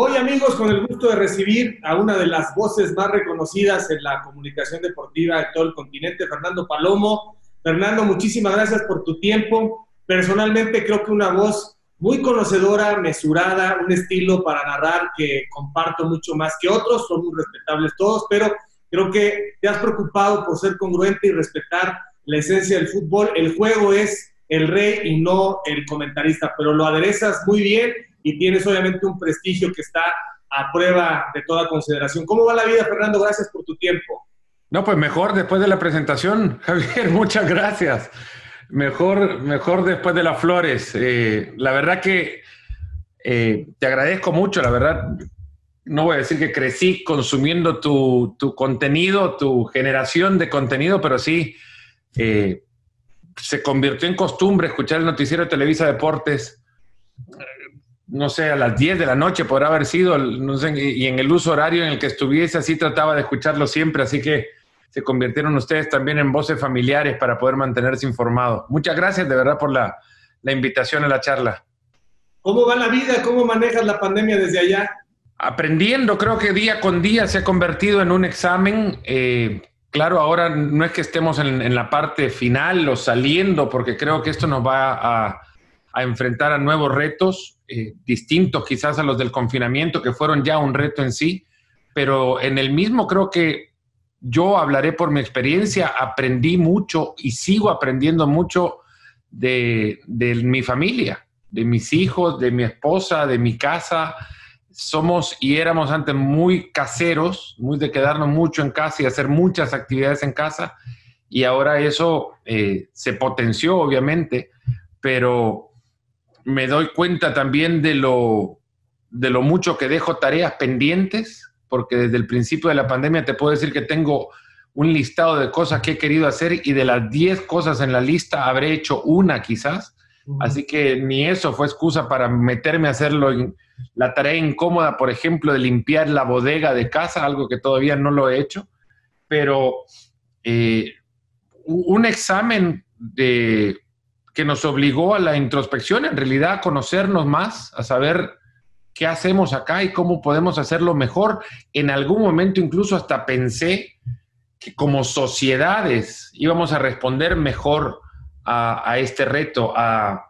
Hoy amigos, con el gusto de recibir a una de las voces más reconocidas en la comunicación deportiva de todo el continente, Fernando Palomo. Fernando, muchísimas gracias por tu tiempo. Personalmente creo que una voz muy conocedora, mesurada, un estilo para narrar que comparto mucho más que otros, son muy respetables todos, pero creo que te has preocupado por ser congruente y respetar la esencia del fútbol. El juego es el rey y no el comentarista, pero lo aderezas muy bien y tienes obviamente un prestigio que está a prueba de toda consideración. ¿Cómo va la vida, Fernando? Gracias por tu tiempo. No, pues mejor después de la presentación, Javier, muchas gracias. Mejor, mejor después de las flores. Eh, la verdad que eh, te agradezco mucho, la verdad. No voy a decir que crecí consumiendo tu, tu contenido, tu generación de contenido, pero sí eh, se convirtió en costumbre escuchar el noticiero de Televisa Deportes no sé, a las 10 de la noche podrá haber sido, no sé, y en el uso horario en el que estuviese, así trataba de escucharlo siempre, así que se convirtieron ustedes también en voces familiares para poder mantenerse informados. Muchas gracias de verdad por la, invitación a la charla. ¿Cómo va la vida? ¿Cómo manejas la pandemia desde allá? Aprendiendo, creo que día con día se ha convertido en un examen. Eh, claro, ahora no es que estemos en, en, la parte final o saliendo, porque creo que esto nos va a, a enfrentar a nuevos retos eh, distintos quizás a los del confinamiento, que fueron ya un reto en sí, pero en el mismo creo que yo hablaré por mi experiencia, aprendí mucho y sigo aprendiendo mucho de, mi familia, de mis hijos, de mi esposa, de mi casa. Somos y éramos antes muy caseros, muy de quedarnos mucho en casa y hacer muchas actividades en casa. Y ahora eso eh, se potenció, obviamente, pero me doy cuenta también de lo, de lo mucho que dejo tareas pendientes, porque desde el principio de la pandemia te puedo decir que tengo un listado de cosas que he querido hacer y de las 10 cosas en la lista habré hecho una quizás. Así que ni eso fue excusa para meterme a hacerlo en la tarea incómoda, por ejemplo, de limpiar la bodega de casa, algo que todavía no lo he hecho. Pero eh, un examen de que nos obligó a la introspección, en realidad a conocernos más, a saber qué hacemos acá y cómo podemos hacerlo mejor. En algún momento incluso hasta pensé que como sociedades íbamos a responder mejor a, este reto, a,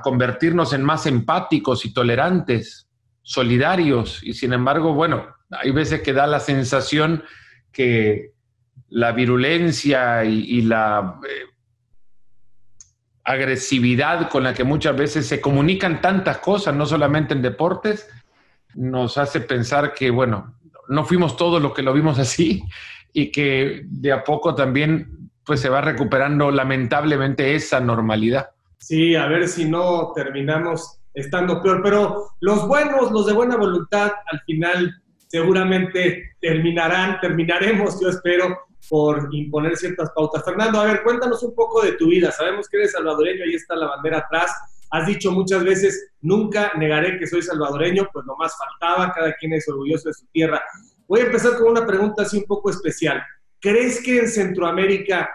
convertirnos en más empáticos y tolerantes, solidarios. Y sin embargo, bueno, hay veces que da la sensación que la virulencia y, la eh, agresividad con la que muchas veces se comunican tantas cosas, no solamente en deportes, nos hace pensar que, bueno, no fuimos todos los que lo vimos así y que de a poco también pues se va recuperando lamentablemente esa normalidad. Sí, a ver si no terminamos estando peor, pero los buenos, los de buena voluntad, al final seguramente terminarán, terminaremos, yo espero, por imponer ciertas pautas. Fernando, a ver, cuéntanos un poco de tu vida. Sabemos que eres salvadoreño, ahí está la bandera atrás. Has dicho muchas veces, nunca negaré que soy salvadoreño, pues lo más faltaba, cada quien es orgulloso de su tierra. Voy a empezar con una pregunta así un poco especial. ¿Crees que en Centroamérica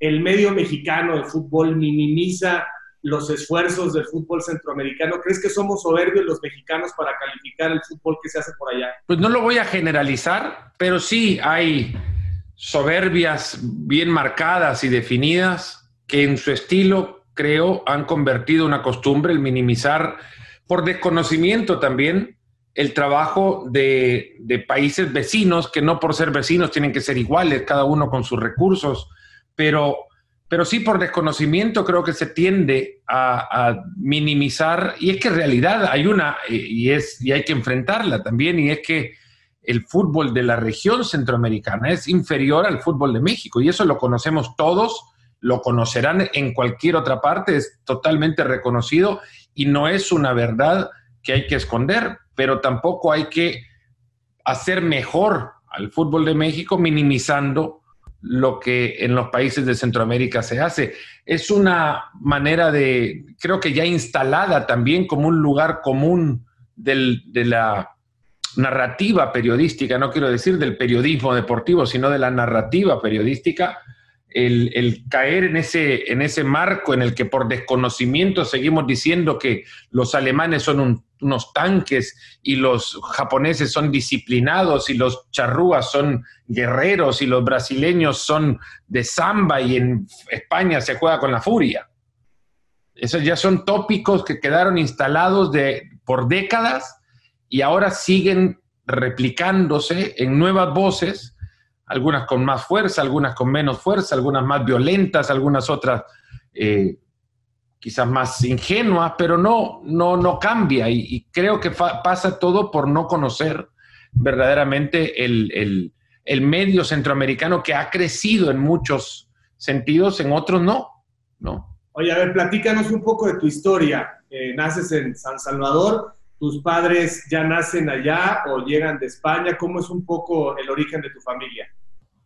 el medio mexicano de fútbol minimiza los esfuerzos del fútbol centroamericano? ¿Crees que somos soberbios los mexicanos para calificar el fútbol que se hace por allá? Pues no lo voy a generalizar, pero sí hay soberbias bien marcadas y definidas que en su estilo, creo, han convertido una costumbre el minimizar por desconocimiento también el trabajo de, países vecinos, que no por ser vecinos tienen que ser iguales, cada uno con sus recursos, pero, pero sí por desconocimiento creo que se tiende a, a minimizar, y es que en realidad hay una, y, es, y hay que enfrentarla también, y es que el fútbol de la región centroamericana es inferior al fútbol de México y eso lo conocemos todos, lo conocerán en cualquier otra parte, es totalmente reconocido y no es una verdad que hay que esconder, pero tampoco hay que hacer mejor al fútbol de México minimizando lo que en los países de Centroamérica se hace. Es una manera de, creo que ya instalada también como un lugar común de la narrativa periodística, no quiero decir del periodismo deportivo, sino de la narrativa periodística, el, caer en ese, en ese marco en el que por desconocimiento seguimos diciendo que los alemanes son unos tanques y los japoneses son disciplinados y los charrúas son guerreros y los brasileños son de samba y en España se juega con la furia. Esos ya son tópicos que quedaron instalados de, por décadas y ahora siguen replicándose en nuevas voces algunas con más fuerza, algunas con menos fuerza, algunas más violentas, algunas otras eh, quizás más ingenuas, pero no, no, no cambia. Y, creo que pasa todo por no conocer verdaderamente el, medio centroamericano que ha crecido en muchos sentidos, en otros no. no. Oye, a ver, platícanos un poco de tu historia. Eh, naces en San Salvador, tus padres ya nacen allá o llegan de España. ¿Cómo es un poco el origen de tu familia?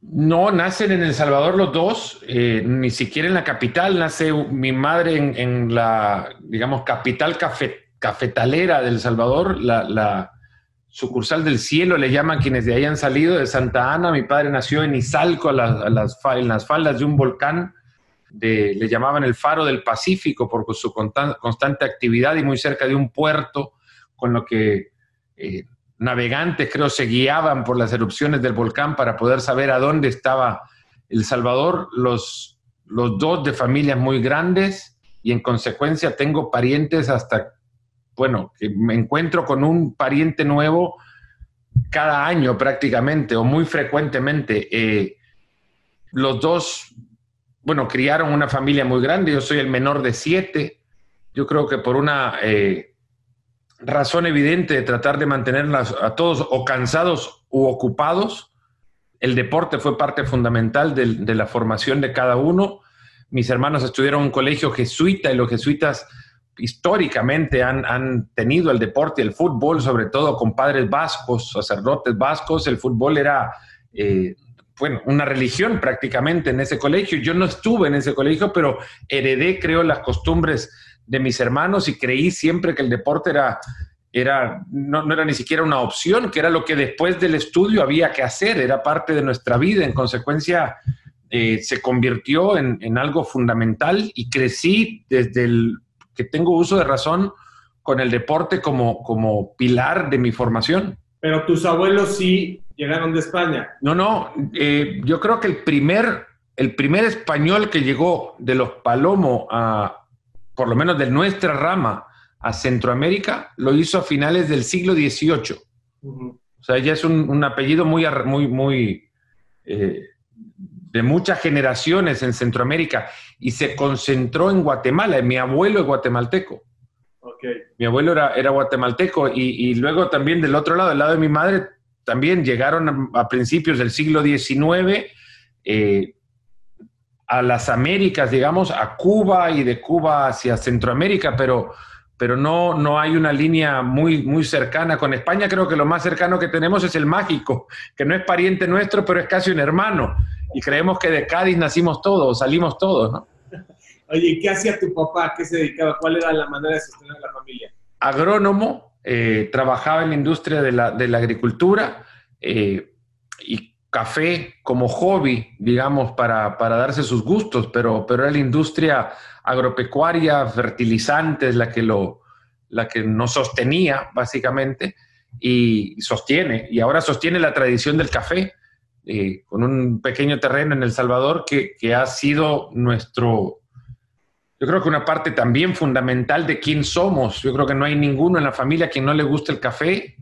No, nacen en El Salvador los dos, eh, ni siquiera en la capital. Nace mi madre en, la, digamos, capital cafetalera de El Salvador, la, sucursal del cielo, le llaman quienes de ahí han salido, de Santa Ana. Mi padre nació en Izalco, las, en las faldas de un volcán. le llamaban el faro del Pacífico por su constante actividad y muy cerca de un puerto, con lo que eh, navegantes, creo, se guiaban por las erupciones del volcán para poder saber a dónde estaba El Salvador, los, los dos de familias muy grandes y en consecuencia tengo parientes hasta, bueno, que me encuentro con un pariente nuevo cada año prácticamente o muy frecuentemente. Eh, los dos, bueno, criaron una familia muy grande, yo soy el menor de siete, yo creo que por una... Eh, razón evidente de tratar de mantenerlas a todos o cansados u ocupados. El deporte fue parte fundamental de, la formación de cada uno. Mis hermanos estudiaron en un colegio jesuita y los jesuitas históricamente han, tenido el deporte el fútbol, sobre todo con padres vascos, sacerdotes vascos. El fútbol era, eh, bueno, una religión prácticamente en ese colegio. Yo no estuve en ese colegio, pero heredé, creo, las costumbres de mis hermanos y creí siempre que el deporte era, era no, era ni siquiera una opción, que era lo que después del estudio había que hacer, era parte de nuestra vida. En consecuencia, eh, se convirtió en, algo fundamental y crecí desde el que tengo uso de razón con el deporte como, como pilar de mi formación. Pero tus abuelos sí llegaron de España. No, no, eh, yo creo que el primer, el primer español que llegó de los Palomo a, por lo menos de nuestra rama, a Centroamérica, lo hizo a finales del siglo XVIII. O sea, ella es un, apellido muy, muy, muy eh, de muchas generaciones en Centroamérica y se concentró en Guatemala. Mi abuelo es guatemalteco. Mi abuelo era, era guatemalteco y, luego también del otro lado, del lado de mi madre, también llegaron a, principios del siglo XIX a las Américas, digamos, a Cuba y de Cuba hacia Centroamérica, pero, pero no, no hay una línea muy, muy cercana con España. Creo que lo más cercano que tenemos es el mágico, que no es pariente nuestro, pero es casi un hermano. Y creemos que de Cádiz nacimos todos, salimos todos, ¿no? Oye, qué hacía tu papá? ¿Qué se dedicaba? ¿Cuál era la manera de sostener a la familia? Agrónomo, eh, trabajaba en la industria de la, de la agricultura eh, y café como hobby, digamos, para, darse sus gustos, pero, pero era la industria agropecuaria, fertilizantes, la que, lo, la que nos sostenía, básicamente, y sostiene, y ahora sostiene la tradición del café, eh, con un pequeño terreno en El Salvador que, ha sido nuestro, yo creo que una parte también fundamental de quién somos. Yo creo que no hay ninguno en la familia a quien no le guste el café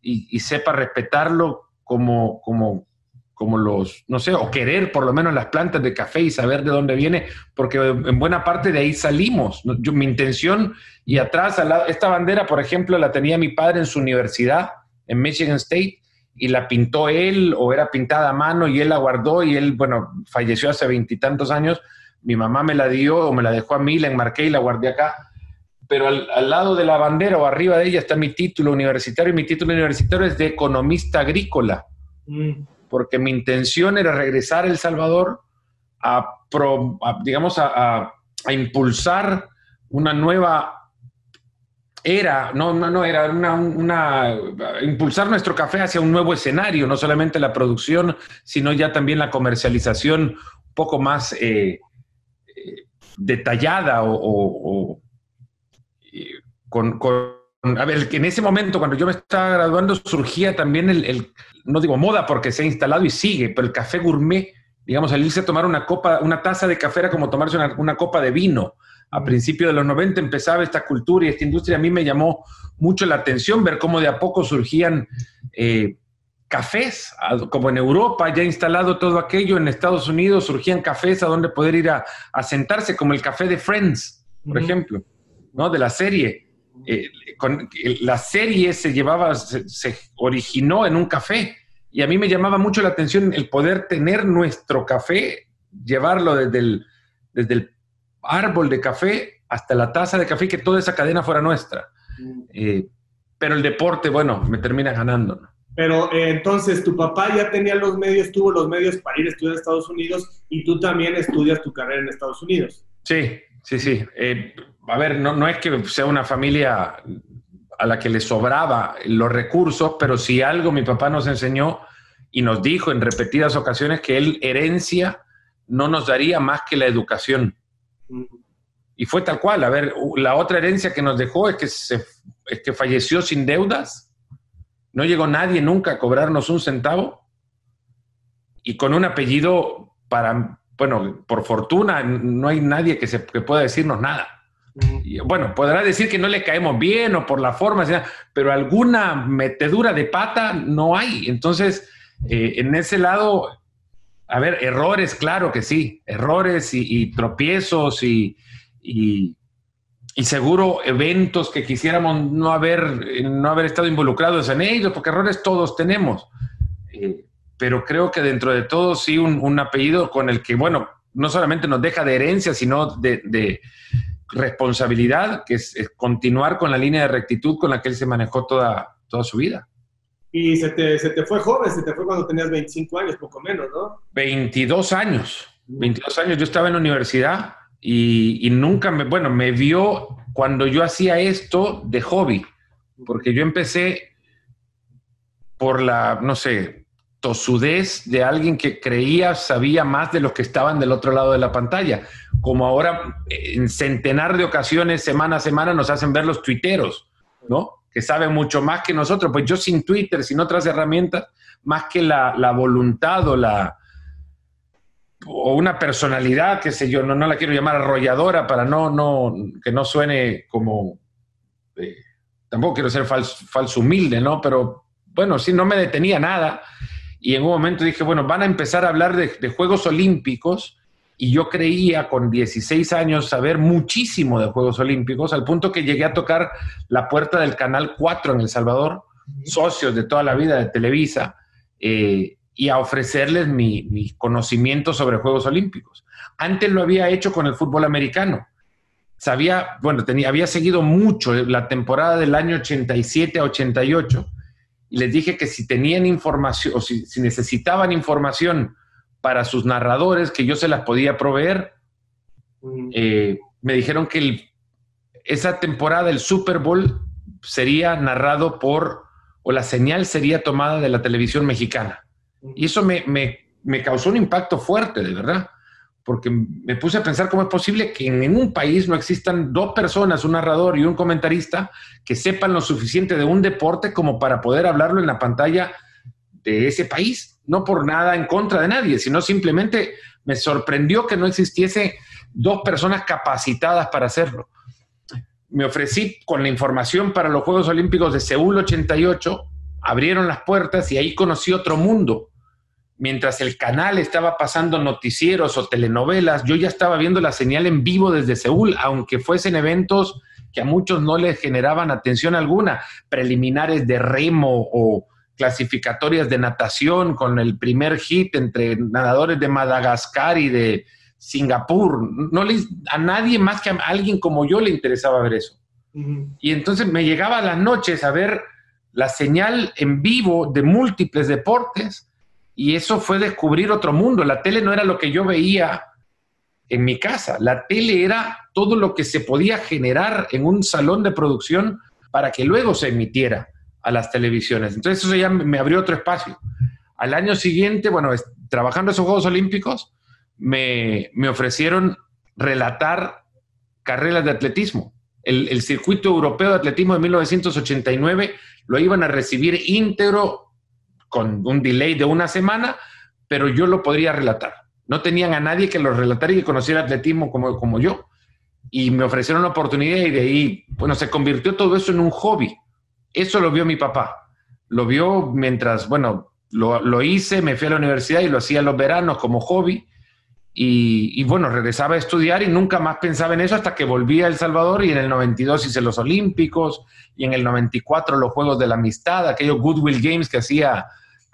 y, y sepa respetarlo como, como, como los, no sé, o querer por lo menos las plantas de café y saber de dónde viene, porque en buena parte de ahí salimos. Yo, mi intención, y atrás, esta bandera, por ejemplo, la tenía mi padre en su universidad, en Michigan State, y la pintó él, o era pintada a mano, y él la guardó, y él, bueno, falleció hace veintitantos años. Mi mamá me la dio o me la dejó a mí, la enmarqué y la guardé acá. Pero al, lado de la bandera o arriba de ella está mi título universitario, y mi título universitario es de economista agrícola. Mm porque mi intención era regresar a El Salvador a, digamos, a, impulsar una nueva era, no, no, no, era una, impulsar nuestro café hacia un nuevo escenario, no solamente la producción, sino ya también la comercialización poco más eh, eh, detallada o, con, A ver, que en ese momento, cuando yo me estaba graduando, surgía también el, no digo moda porque se ha instalado y sigue, pero el café gourmet, digamos, al irse a tomar una copa, una taza de café era como tomarse una, copa de vino. A principios de los 90 empezaba esta cultura y esta industria. A mí me llamó mucho la atención ver cómo de a poco surgían eh, cafés, como en Europa ya instalado todo aquello, en Estados Unidos surgían cafés a donde poder ir a, sentarse, como el café de Friends, por ejemplo, ¿no? De la serie. Eh, con, la serie se llevaba, se, originó en un café y a mí me llamaba mucho la atención el poder tener nuestro café, llevarlo desde el, desde el árbol de café hasta la taza de café, que toda esa cadena fuera nuestra. Eh, pero el deporte, bueno, me termina ganando. ¿no? Pero eh, entonces tu papá ya tenía los medios, tuvo los medios para ir a estudiar a Estados Unidos y tú también estudias tu carrera en Estados Unidos. Sí, sí, sí. Eh, a ver, no, no es que sea una familia a la que le sobraba los recursos, pero sí algo mi papá nos enseñó y nos dijo en repetidas ocasiones que él herencia no nos daría más que la educación. Y fue tal cual. A ver, la otra herencia que nos dejó es que, se, es que falleció sin deudas no llegó nadie nunca a cobrarnos un centavo y con un apellido para, bueno, por fortuna no hay nadie que, se, pueda decirnos nada. Bueno, podrá decir que no le caemos bien o por la forma, pero alguna metedura de pata no hay. Entonces, eh, en ese lado, a ver, errores, claro que sí, errores y, tropiezos y, y seguro eventos que quisiéramos no haber, no haber estado involucrados en ellos, porque errores todos tenemos. Eh, pero creo que dentro de todo sí un, apellido con el que, bueno, no solamente nos deja de herencia, sino de, responsabilidad, que es, continuar con la línea de rectitud con la que él se manejó toda, toda su vida. Y se te, se te fue joven, se te fue cuando tenías 25 años, poco menos, ¿no? 22 años. 22 años. Yo estaba en la universidad y, nunca me, bueno, me vio cuando yo hacía esto de hobby, porque yo empecé por la, no sé, tosudez de alguien que creía sabía más de los que estaban del otro lado de la pantalla. Como ahora en centenar de ocasiones, semana a semana, nos hacen ver los tuiteros, ¿no? Que saben mucho más que nosotros. Pues yo sin Twitter, sin otras herramientas, más que la, la voluntad o la, o una personalidad, qué sé yo, no, no la quiero llamar arrolladora para no, no, que no suene como, eh, tampoco quiero ser falso, humilde, ¿no? Pero bueno, sí, no me detenía nada. Y en un momento dije, bueno, van a empezar a hablar de, de Juegos Olímpicos. Y yo creía con 16 años saber muchísimo de Juegos Olímpicos, al punto que llegué a tocar la puerta del Canal 4 en El Salvador, socios de toda la vida de Televisa. Eh, y a ofrecerles mi, conocimiento sobre Juegos Olímpicos. Antes lo había hecho con el fútbol americano. Sabía, bueno, tenía, había seguido mucho la temporada del año 87 a 88 y les dije que si tenían información o si, necesitaban información para sus narradores, que yo se las podía proveer. Mm. Eh, me dijeron que esa temporada del Super Bowl sería narrado por, o la señal sería tomada de la televisión mexicana. Y eso me, causó un impacto fuerte, de verdad, porque me puse a pensar cómo es posible que en un país no existan dos personas, un narrador y un comentarista, que sepan lo suficiente de un deporte como para poder hablarlo en la pantalla de ese país. No por nada en contra de nadie, sino simplemente me sorprendió que no existiese dos personas capacitadas para hacerlo. Me ofrecí con la información para los Juegos Olímpicos de Seúl 88, abrieron las puertas y ahí conocí otro mundo mientras el canal estaba pasando noticieros o telenovelas, yo ya estaba viendo la señal en vivo desde Seúl, aunque fuesen eventos que a muchos no les generaban atención alguna, preliminares de remo o clasificatorias de natación con el primer hit entre nadadores de Madagascar y de Singapur. No a nadie más que a alguien como yo le interesaba ver eso. Y entonces me llegaba a las noches a ver la señal en vivo de múltiples deportes y eso fue descubrir otro mundo. La tele no era lo que yo veía en mi casa. La tele era todo lo que se podía generar en un salón de producción para que luego se emitiera a las televisiones. Entonces eso ya me abrió otro espacio. Al año siguiente, bueno, trabajando esos Juegos Olímpicos, me, ofrecieron relatar carreras de atletismo. El, circuito europeo de atletismo de 1989 lo iban a recibir íntegro con un delay de una semana, pero yo lo podría relatar. No tenían a nadie que lo relatara y que conociera atletismo como, como yo. Y me ofrecieron la oportunidad y de ahí, bueno, se convirtió todo eso en un hobby. Eso lo vio mi papá. Lo vio mientras, bueno, lo, lo hice, me fui a la universidad y lo hacía los veranos como hobby. Y, y, bueno, regresaba a estudiar y nunca más pensaba en eso hasta que volví a El Salvador y en el 92 hice los Olímpicos y en el 94 los Juegos de la Amistad, aquellos Goodwill Games que hacía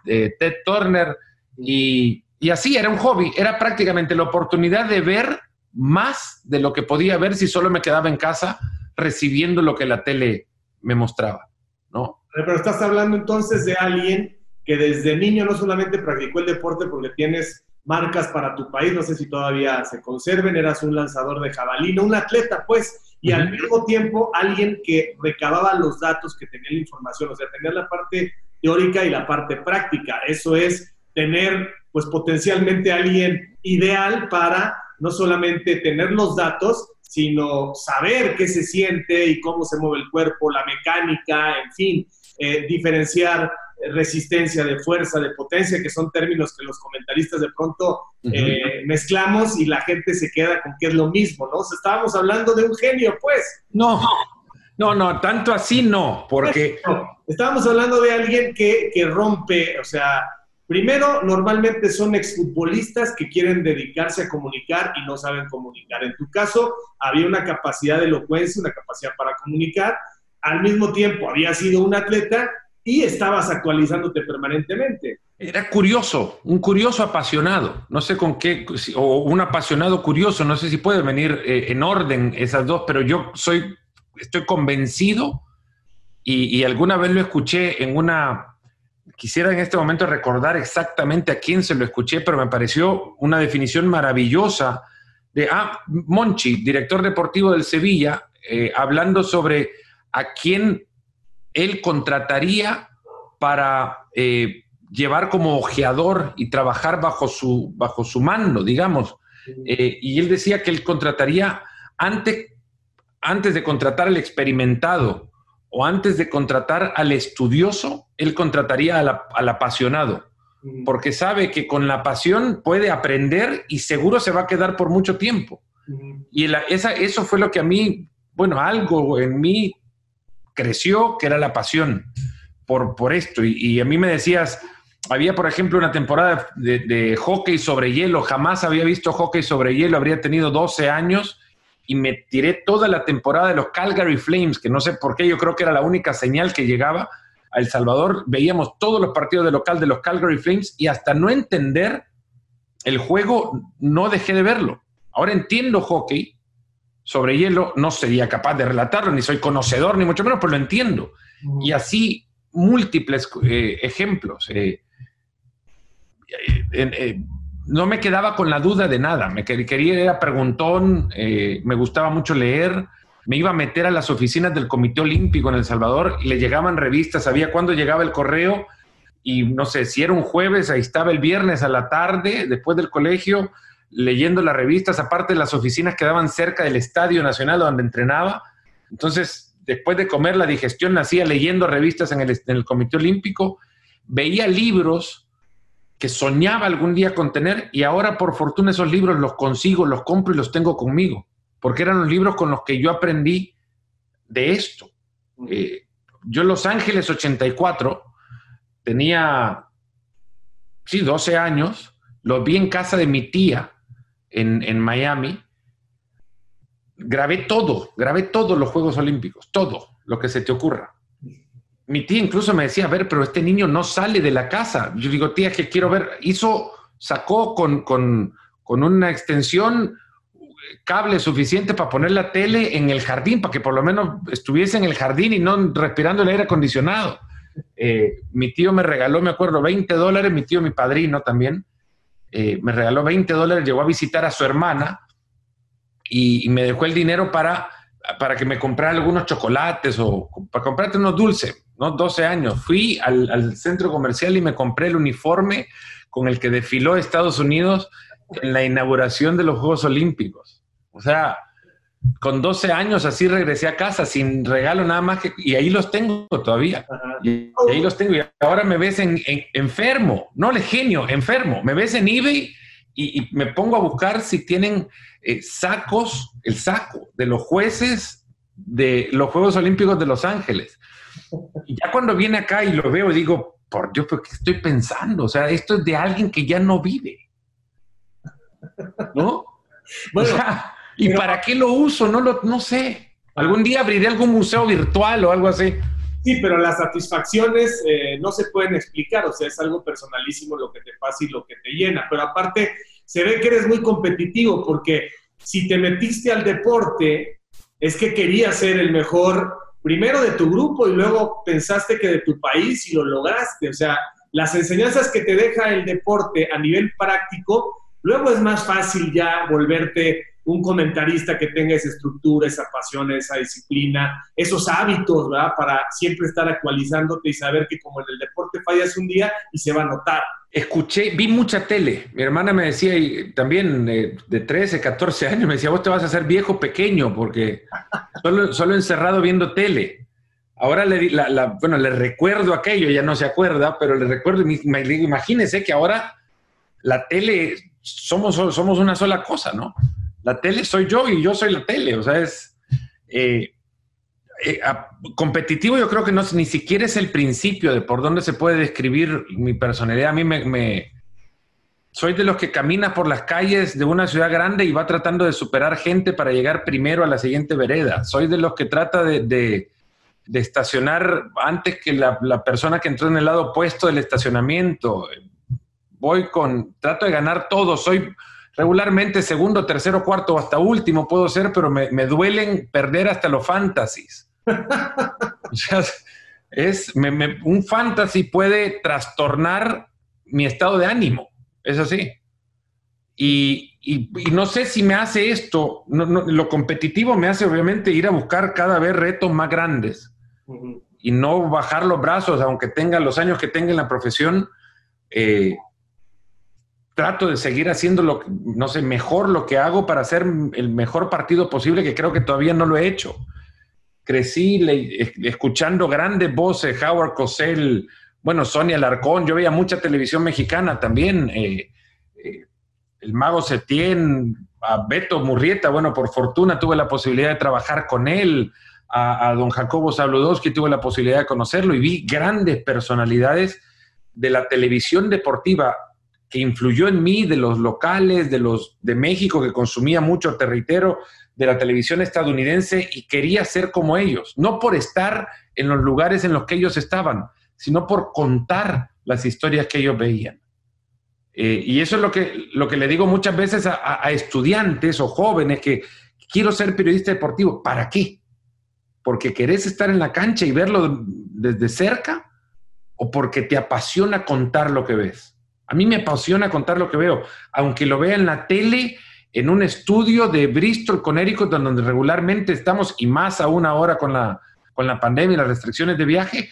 eh, Ted Turner. Y, y así era un hobby, era prácticamente la oportunidad de ver más de lo que podía ver si solo me quedaba en casa recibiendo lo que la tele me mostraba, ¿no? Pero estás hablando entonces de alguien que desde niño no solamente practicó el deporte porque tienes marcas para tu país, no sé si todavía se conserven, eras un lanzador de jabalina, un atleta pues, y al mismo tiempo alguien que recababa los datos, que tenía la información, o sea, tener la parte teórica y la parte práctica. Eso es tener pues potencialmente alguien ideal para no solamente tener los datos, sino saber qué se siente y cómo se mueve el cuerpo, la mecánica, en fin, eh, diferenciar resistencia de fuerza, de potencia, que son términos que los comentaristas de pronto eh, mezclamos y la gente se queda con que es lo mismo, ¿no? O sea, estábamos hablando de un genio, pues. No, no, no, tanto así no, porque... estábamos hablando de alguien que, que rompe, o sea, Primero, normalmente son exfutbolistas que quieren dedicarse a comunicar y no saben comunicar. En tu caso, había una capacidad de elocuencia, una capacidad para comunicar. Al mismo tiempo, había sido un atleta y estabas actualizándote permanentemente. Era curioso, un curioso apasionado. No sé con qué, o un apasionado curioso, no sé si puede venir eh, en orden esas dos, pero yo soy, estoy convencido y, y alguna vez lo escuché en una quisiera en este momento recordar exactamente a quién se lo escuché, pero me pareció una definición maravillosa de ah, Monchi, director deportivo del Sevilla, eh, hablando sobre a quién él contrataría para eh, llevar como ojeador y trabajar bajo su, bajo su mando, digamos. Eh, y él decía que él contrataría antes, antes de contratar al experimentado o antes de contratar al estudioso, él contrataría al, apasionado, mm. porque sabe que con la pasión puede aprender y seguro se va a quedar por mucho tiempo. Mm. Y esa, eso fue lo que a mí, bueno, algo en mí creció, que era la pasión por, por esto. Y, a mí me decías, había, por ejemplo, una temporada de, de, hockey sobre hielo, jamás había visto hockey sobre hielo, habría tenido 12 años y me tiré toda la temporada de los Calgary Flames, que no sé por qué, yo creo que era la única señal que llegaba a El Salvador. Veíamos todos los partidos de local de los Calgary Flames y hasta no entender el juego, no dejé de verlo. Ahora entiendo hockey sobre hielo, no sería capaz de relatarlo, ni soy conocedor, ni mucho menos, pero lo entiendo. Y así múltiples eh, ejemplos. Eh, eh, no me quedaba con la duda de nada. Me quería, era preguntón, eh, me gustaba mucho leer. Me iba a meter a las oficinas del Comité Olímpico en El Salvador y le llegaban revistas. Sabía cuándo llegaba el correo y no sé si era un jueves, ahí estaba el viernes a la tarde, después del colegio, leyendo las revistas. Aparte, las oficinas quedaban cerca del Estadio Nacional donde entrenaba. Entonces, después de comer la digestión, nacía leyendo revistas en el Comité Olímpico. Veía libros que soñaba algún día con tener y ahora por fortuna esos libros los consigo, los compro y los tengo conmigo, porque eran los libros con los que yo aprendí de esto. Eh, yo en Los Ángeles 84 tenía, sí, 12 años, los vi en casa de mi tía en, en Miami, grabé todo, grabé todos los Juegos Olímpicos, todo lo que se te ocurra mi tía incluso me decía, a ver, pero este niño no sale de la casa. Yo digo, tía, que quiero ver. Hizo, sacó con, con, con una extensión cable suficiente para poner la tele en el jardín, para que por lo menos estuviese en el jardín y no respirando el aire acondicionado. Eh, mi tío me regaló, me acuerdo, 20 dólares, mi tío, mi padrino también, eh, me regaló 20 dólares, llegó a visitar a su hermana y, y me dejó el dinero para, para que me comprara algunos chocolates o para comprarte unos dulces. ¿no? 12 años. Fui al, centro comercial y me compré el uniforme con el que desfiló Estados Unidos en la inauguración de los Juegos Olímpicos. O sea, con 12 años así regresé a casa sin regalo nada más que, y ahí los tengo todavía. Y, ahí los tengo y ahora me ves en, enfermo, no le genio, enfermo. Me ves en eBay y, me pongo a buscar si tienen eh, sacos, el saco de los jueces de los Juegos Olímpicos de Los Ángeles. Y ya cuando viene acá y lo veo, digo, por Dios, ¿pero qué estoy pensando? O sea, esto es de alguien que ya no vive. ¿No? Bueno, ¿y para qué lo uso? No, lo, no sé. Algún día abriré algún museo virtual o algo así. Sí, pero las satisfacciones eh, no se pueden explicar, o sea, es algo personalísimo lo que te pasa y lo que te llena. Pero aparte, se ve que eres muy competitivo porque si te metiste al deporte, es que querías ser el mejor primero de tu grupo y luego pensaste que de tu país y lo lograste. O sea, las enseñanzas que te deja el deporte a nivel práctico, luego es más fácil ya volverte un comentarista que tenga esa estructura, esa pasión, esa disciplina, esos hábitos, ¿verdad? Para siempre estar actualizándote y saber que como en el deporte fallas un día y se va a notar. Escuché, vi mucha tele. Mi hermana me decía, y también eh, de 13, 14 años, me decía, vos te vas a hacer viejo pequeño porque solo, solo encerrado viendo tele. Ahora le, la, bueno, le recuerdo aquello, ya no se acuerda, pero le recuerdo, y me, digo, imagínese que ahora la tele, somos, somos una sola cosa, ¿no? La tele soy yo y yo soy la tele, o sea, es... Eh, eh, competitivo yo creo que no ni siquiera es el principio de por dónde se puede describir mi personalidad. A mí me, soy de los que camina por las calles de una ciudad grande y va tratando de superar gente para llegar primero a la siguiente vereda. Soy de los que trata de, estacionar antes que la, la, persona que entró en el lado opuesto del estacionamiento. Voy con, trato de ganar todo. Soy regularmente segundo, tercero, cuarto, hasta último puedo ser, pero me, me duelen perder hasta los fantasies. o sea, es, un fantasy puede trastornar mi estado de ánimo, es así. Y, no sé si me hace esto, lo competitivo me hace obviamente ir a buscar cada vez retos más grandes y no bajar los brazos, aunque tenga los años que tenga en la profesión. Eh, trato de seguir haciendo lo, no sé, mejor lo que hago para hacer el mejor partido posible, que creo que todavía no lo he hecho. Crecí escuchando grandes voces, Howard Cosell, bueno, Sonia Larcón, yo veía mucha televisión mexicana también, eh, eh, el mago Setien, a Beto Murrieta, bueno, por fortuna tuve la posibilidad de trabajar con él, a, don Jacobo Sabludowski tuve la posibilidad de conocerlo y vi grandes personalidades de la televisión deportiva que influyó en mí, de los locales, de los de México, que consumía mucho territero, de la televisión estadounidense y quería ser como ellos, no por estar en los lugares en los que ellos estaban, sino por contar las historias que ellos veían. Eh, y eso es lo que, lo que le digo muchas veces a, estudiantes o jóvenes que quiero ser periodista deportivo. ¿Para qué? ¿Porque querés estar en la cancha y verlo desde cerca? ¿O porque te apasiona contar lo que ves? A mí me apasiona contar lo que veo, aunque lo vea en la tele en un estudio de Bristol, Connecticut, donde regularmente estamos, y más aún ahora con la, con la pandemia y las restricciones de viaje,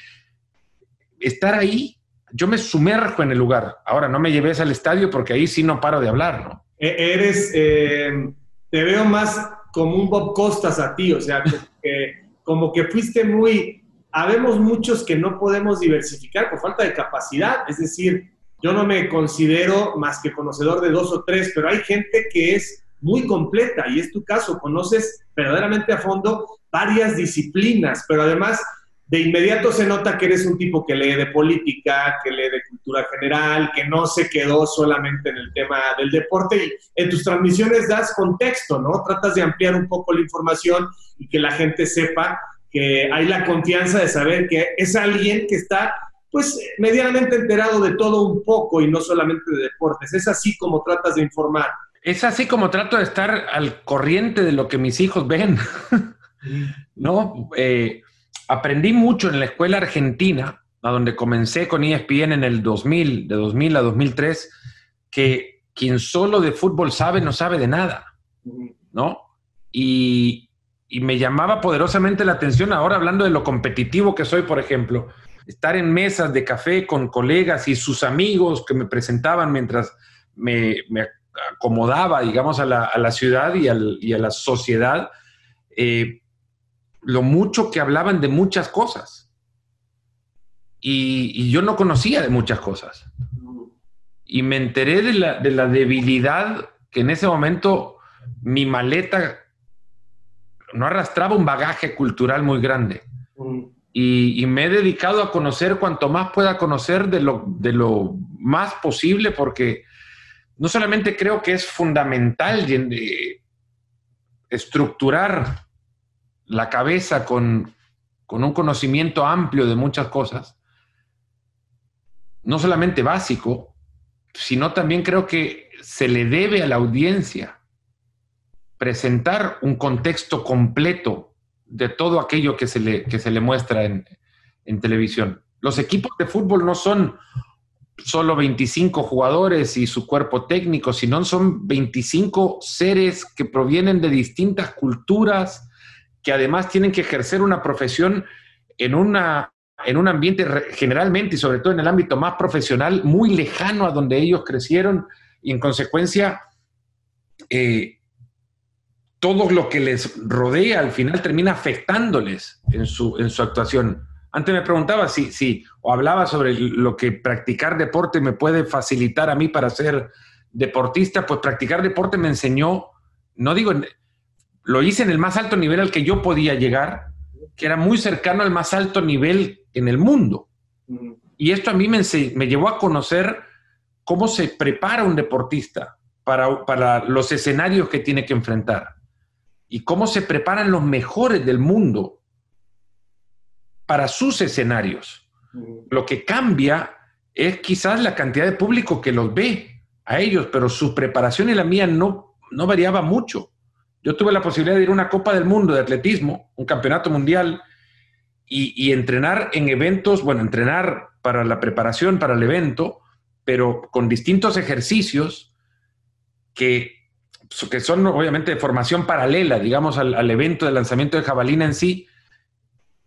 estar ahí, yo me sumerjo en el lugar. Ahora, no me lleves al estadio porque ahí sí no paro de hablar, ¿no? E-, eres, eh, te veo más como un Bob Costas a ti, o sea, que, como que fuiste muy... Habemos muchos que no podemos diversificar por falta de capacidad, es decir, yo no me considero más que conocedor de dos o tres, pero hay gente que es muy completa y es tu caso, conoces verdaderamente a fondo varias disciplinas, pero además de inmediato se nota que eres un tipo que lee de política, que lee de cultura general, que no se quedó solamente en el tema del deporte y en tus transmisiones das contexto, ¿no? Tratas de ampliar un poco la información y que la gente sepa que hay la confianza de saber que es alguien que está pues medianamente enterado de todo un poco y no solamente de deportes. Es así como tratas de informar. Es así como trato de estar al corriente de lo que mis hijos ven. ¿No? Eh, aprendí mucho en la escuela argentina, a donde comencé con ESPN en el 2000, de 2000 a 2003, que quien solo de fútbol sabe no sabe de nada, ¿no? Y me llamaba poderosamente la atención ahora hablando de lo competitivo que soy, por ejemplo estar en mesas de café con colegas y sus amigos que me presentaban mientras me, acomodaba, digamos, a la, ciudad y, a la sociedad, eh, lo mucho que hablaban de muchas cosas. Y, yo no conocía de muchas cosas. Y me enteré de la, de la debilidad que en ese momento mi maleta no arrastraba un bagaje cultural muy grande. Y, me he dedicado a conocer cuanto más pueda conocer de lo, de lo más posible, porque no solamente creo que es fundamental estructurar la cabeza con, con un conocimiento amplio de muchas cosas, no solamente básico, sino también creo que se le debe a la audiencia presentar un contexto completo de todo aquello que se le, se le muestra en, televisión. Los equipos de fútbol no son solo 25 jugadores y su cuerpo técnico, sino son 25 seres que provienen de distintas culturas, que además tienen que ejercer una profesión en, una, en un ambiente generalmente y sobre todo en el ámbito más profesional, muy lejano a donde ellos crecieron y en consecuencia eh, todo lo que les rodea al final termina afectándoles en su, en su actuación. Antes me preguntaba si, si, o hablaba sobre lo que practicar deporte me puede facilitar a mí para ser deportista, pues practicar deporte me enseñó, no digo, lo hice en el más alto nivel al que yo podía llegar, que era muy cercano al más alto nivel en el mundo. Y esto a mí me, me llevó a conocer cómo se prepara un deportista para, para los escenarios que tiene que enfrentar y cómo se preparan los mejores del mundo para sus escenarios. Lo que cambia es quizás la cantidad de público que los ve a ellos, pero su preparación y la mía no, no variaba mucho. Yo tuve la posibilidad de ir a una Copa del Mundo de atletismo, un campeonato mundial, y, y entrenar en eventos, bueno, entrenar para la preparación, para el evento, pero con distintos ejercicios que que son obviamente de formación paralela, digamos, al, evento de lanzamiento de jabalina en sí,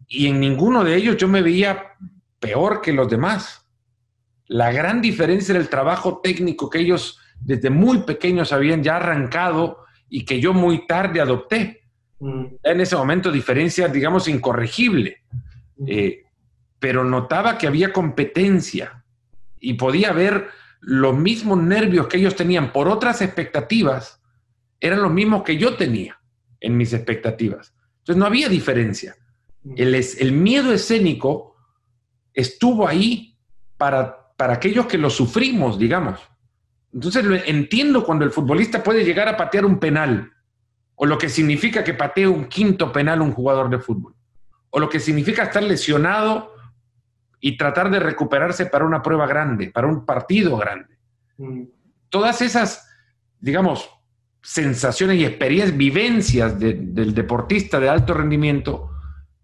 y en ninguno de ellos yo me veía peor que los demás. La gran diferencia era el trabajo técnico que ellos desde muy pequeños habían ya arrancado y que yo muy tarde adopté. Mm. En ese momento diferencia, digamos, incorregible. Mm. Eh, pero notaba que había competencia y podía ver los mismos nervios que ellos tenían por otras expectativas eran los mismos que yo tenía en mis expectativas. Entonces no había diferencia. Mm. El, el miedo escénico estuvo ahí para, para aquellos que lo sufrimos, digamos. Entonces lo entiendo cuando el futbolista puede llegar a patear un penal, o lo que significa que patee un quinto penal un jugador de fútbol, o lo que significa estar lesionado y tratar de recuperarse para una prueba grande, para un partido grande. Mm. Todas esas, digamos, sensaciones y experiencias, vivencias del deportista de alto rendimiento,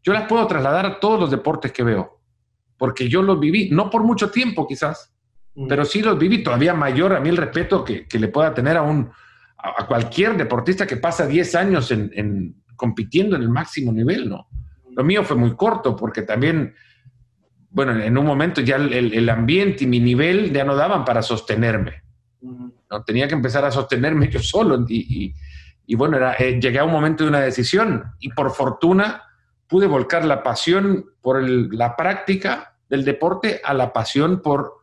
yo las puedo trasladar a todos los deportes que veo, porque yo los viví, no por mucho tiempo quizás, mm. pero sí los viví, todavía mayor a mí el respeto que, le pueda tener a, un, a, cualquier deportista que pasa 10 años en, compitiendo en el máximo nivel, ¿no? Lo mío fue muy corto porque también, bueno, en un momento ya el, el ambiente y mi nivel ya no daban para sostenerme. ¿No? Tenía que empezar a sostenerme yo solo y, bueno, eh, llegué a un momento de una decisión y por fortuna pude volcar la pasión por la práctica del deporte a la pasión por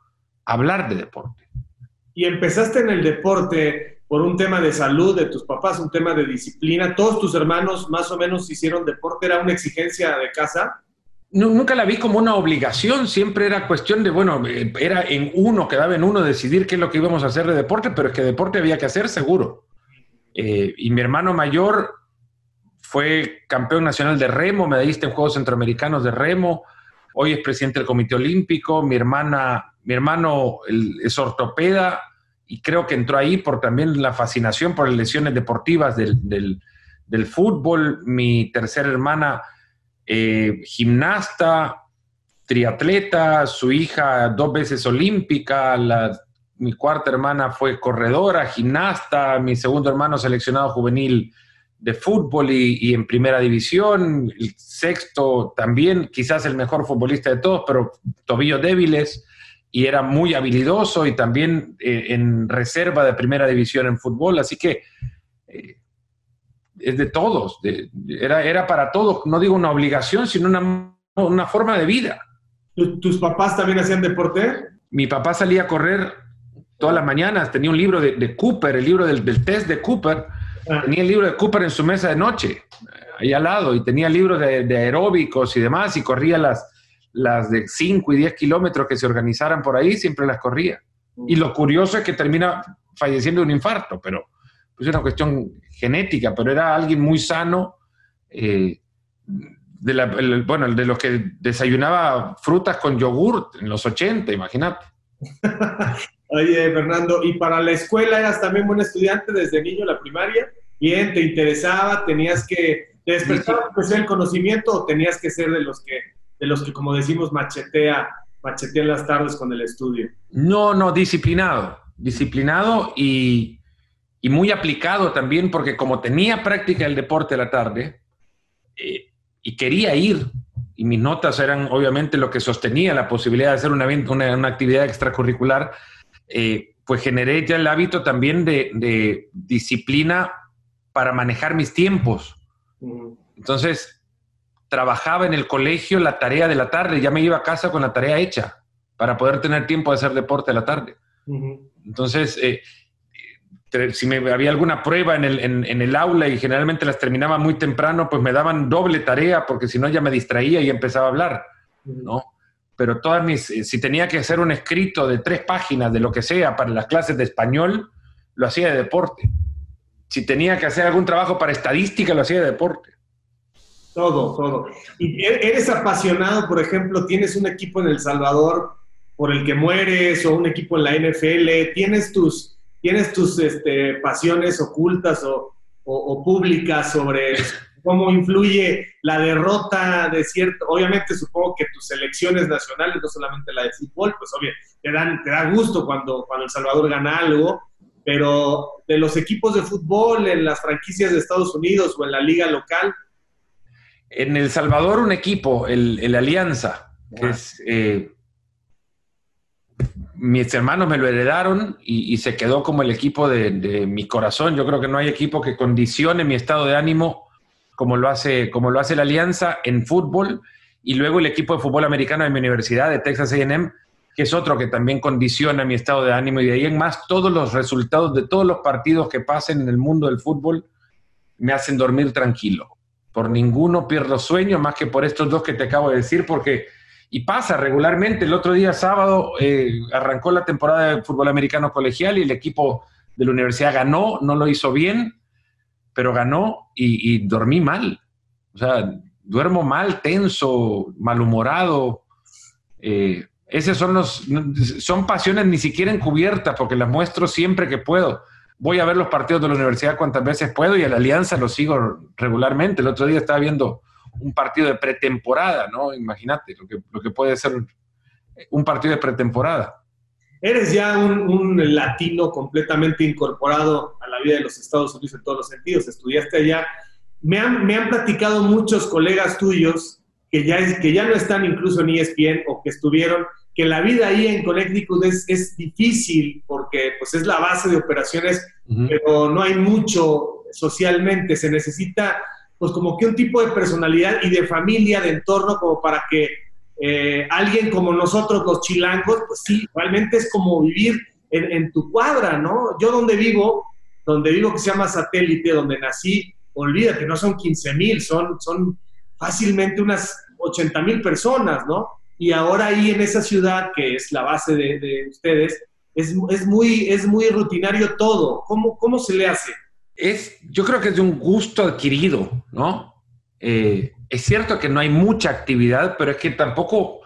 hablar de deporte. Y empezaste en el deporte por un tema de salud de tus papás, un tema de disciplina. ¿Todos tus hermanos más o menos hicieron deporte? ¿Era una exigencia de casa? Nunca la vi como una obligación, siempre era cuestión de, bueno, eh, era en uno, quedaba en uno decidir qué es lo que íbamos a hacer de deporte, pero es que deporte había que hacer seguro. Eh, y mi hermano mayor fue campeón nacional de remo, medallista en Juegos Centroamericanos de remo, hoy es presidente del Comité Olímpico, mi hermana, mi hermano es ortopeda y creo que entró ahí por también la fascinación por las lesiones deportivas del, del fútbol, mi tercera hermana eh, gimnasta, triatleta, su hija dos veces olímpica, mi cuarta hermana fue corredora, gimnasta, mi segundo hermano seleccionado juvenil de fútbol y, en primera división, el sexto también, quizás el mejor futbolista de todos, pero tobillos débiles. y era muy habilidoso y también eh, en reserva de primera división en fútbol, así que eh, es de todos, era, era para todos, no digo una obligación, sino una, una forma de vida. ¿Tus papás también hacían deporte? Mi papá salía a correr todas las mañanas, tenía un libro de, Cooper, el libro del, test de Cooper, ah. tenía el libro de Cooper en su mesa de noche, ahí al lado, y tenía libros de, de aeróbicos y demás, y corría las, las de 5 y 10 kilómetros que se organizaran por ahí, siempre las corría. Y lo curioso es que termina falleciendo de un infarto, pero pues, es una cuestión genética, pero era alguien muy sano, eh, de bueno, de los que desayunaba frutas con yogurt en los 80, imagínate. Oye, Fernando, ¿y para la escuela eras también buen estudiante desde niño, la primaria? Bien, ¿te interesaba? ¿Tenías que despertar el conocimiento o tenías que ser de los que de los que, como decimos, machetea, machetea en las tardes con el estudio. No, no, disciplinado, disciplinado y, y muy aplicado también, porque como tenía práctica el deporte a la tarde eh, y quería ir, y mis notas eran obviamente lo que sostenía la posibilidad de hacer una, una, actividad extracurricular, eh, pues generé ya el hábito también de, de disciplina para manejar mis tiempos. Entonces, trabajaba en el colegio la tarea de la tarde, ya me iba a casa con la tarea hecha para poder tener tiempo de hacer deporte a la tarde. Entonces, eh, si me había alguna prueba en el, aula y generalmente las terminaba muy temprano, pues me daban doble tarea porque si no ya me distraía y empezaba a hablar, ¿no? Pero todas mis, eh, si tenía que hacer un escrito de tres páginas de lo que sea para las clases de español, lo hacía de deporte. Si tenía que hacer algún trabajo para estadística, lo hacía de deporte. Todo, todo. ¿Y e-, eres apasionado, por ejemplo, tienes un equipo en El Salvador por el que mueres o un equipo en la NFL? ¿Tienes tus, tienes tus este, pasiones ocultas o, públicas sobre cómo influye la derrota de cierto? Obviamente supongo que tus selecciones nacionales, no solamente la de fútbol, pues obvio, te, dan, te da gusto cuando, cuando El Salvador gana algo, pero de los equipos de fútbol en las franquicias de Estados Unidos o en la liga local, en El Salvador un equipo, el, Alianza, que es... Eh, mis hermanos me lo heredaron y, se quedó como el equipo de, mi corazón. Yo creo que no hay equipo que condicione mi estado de ánimo como lo hace, como lo hace la Alianza en fútbol y luego el equipo de fútbol americano de mi universidad, de Texas AM, que es otro que también condiciona mi estado de ánimo y de ahí en más todos los resultados de todos los partidos que pasen en el mundo del fútbol me hacen dormir tranquilo. Por ninguno pierdo sueño más que por estos dos que te acabo de decir, porque, y pasa regularmente, el otro día sábado eh, arrancó la temporada de fútbol americano colegial y el equipo de la universidad ganó, no lo hizo bien, pero ganó y, dormí mal. O sea, duermo mal, tenso, malhumorado. Eh, esas son, los, son pasiones ni siquiera encubiertas, porque las muestro siempre que puedo voy a ver los partidos de la universidad cuantas veces puedo y a la Alianza lo sigo regularmente. El otro día estaba viendo un partido de pretemporada, ¿no? Imagínate lo que, lo que puede ser un partido de pretemporada. Eres ya un, latino completamente incorporado a la vida de los Estados Unidos en todos los sentidos. Estudiaste allá. Me han, me han platicado muchos colegas tuyos que ya, que ya no están incluso en ESPN o que estuvieron que la vida ahí en Connecticut es, es difícil porque pues es la base de operaciones, pero no hay mucho socialmente, se necesita pues como que un tipo de personalidad y de familia, de entorno, como para que eh, alguien como nosotros, los chilangos, pues sí, realmente es como vivir en, tu cuadra, ¿no? Yo donde vivo, donde vivo que se llama satélite, donde nací, olvídate, no son 15 mil, son, son fácilmente unas 80 mil personas, ¿no? y ahora ahí en esa ciudad, que es la base de, ustedes, es, muy, es muy rutinario todo. ¿Cómo, ¿Cómo se le hace? Es, yo creo que es de un gusto adquirido, ¿no? Eh, es cierto que no hay mucha actividad, pero es que tampoco,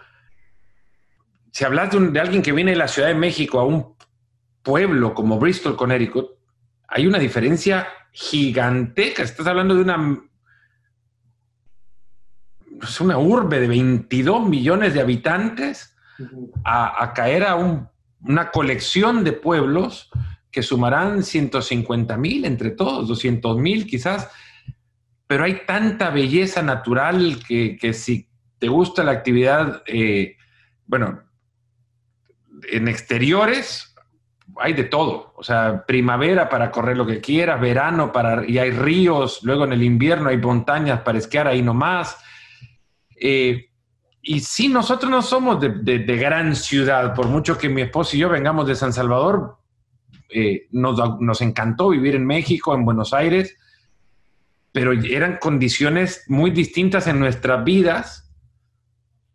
si hablas de, de alguien que viene de la Ciudad de México a un pueblo como Bristol, Connecticut, hay una diferencia gigantesca. Estás hablando de una es una urbe de 22 millones de habitantes a, caer a una colección de pueblos que sumarán 150 mil entre todos, 200 mil quizás, pero hay tanta belleza natural que, si te gusta la actividad, eh, bueno, en exteriores hay de todo. O sea, primavera para correr lo que quieras, verano para, y hay ríos, luego en el invierno hay montañas para esquiar ahí nomás. Eh, y sí, nosotros no somos de, gran ciudad, por mucho que mi esposo y yo vengamos de San Salvador, eh, nos, nos, encantó vivir en México, en Buenos Aires, pero eran condiciones muy distintas en nuestras vidas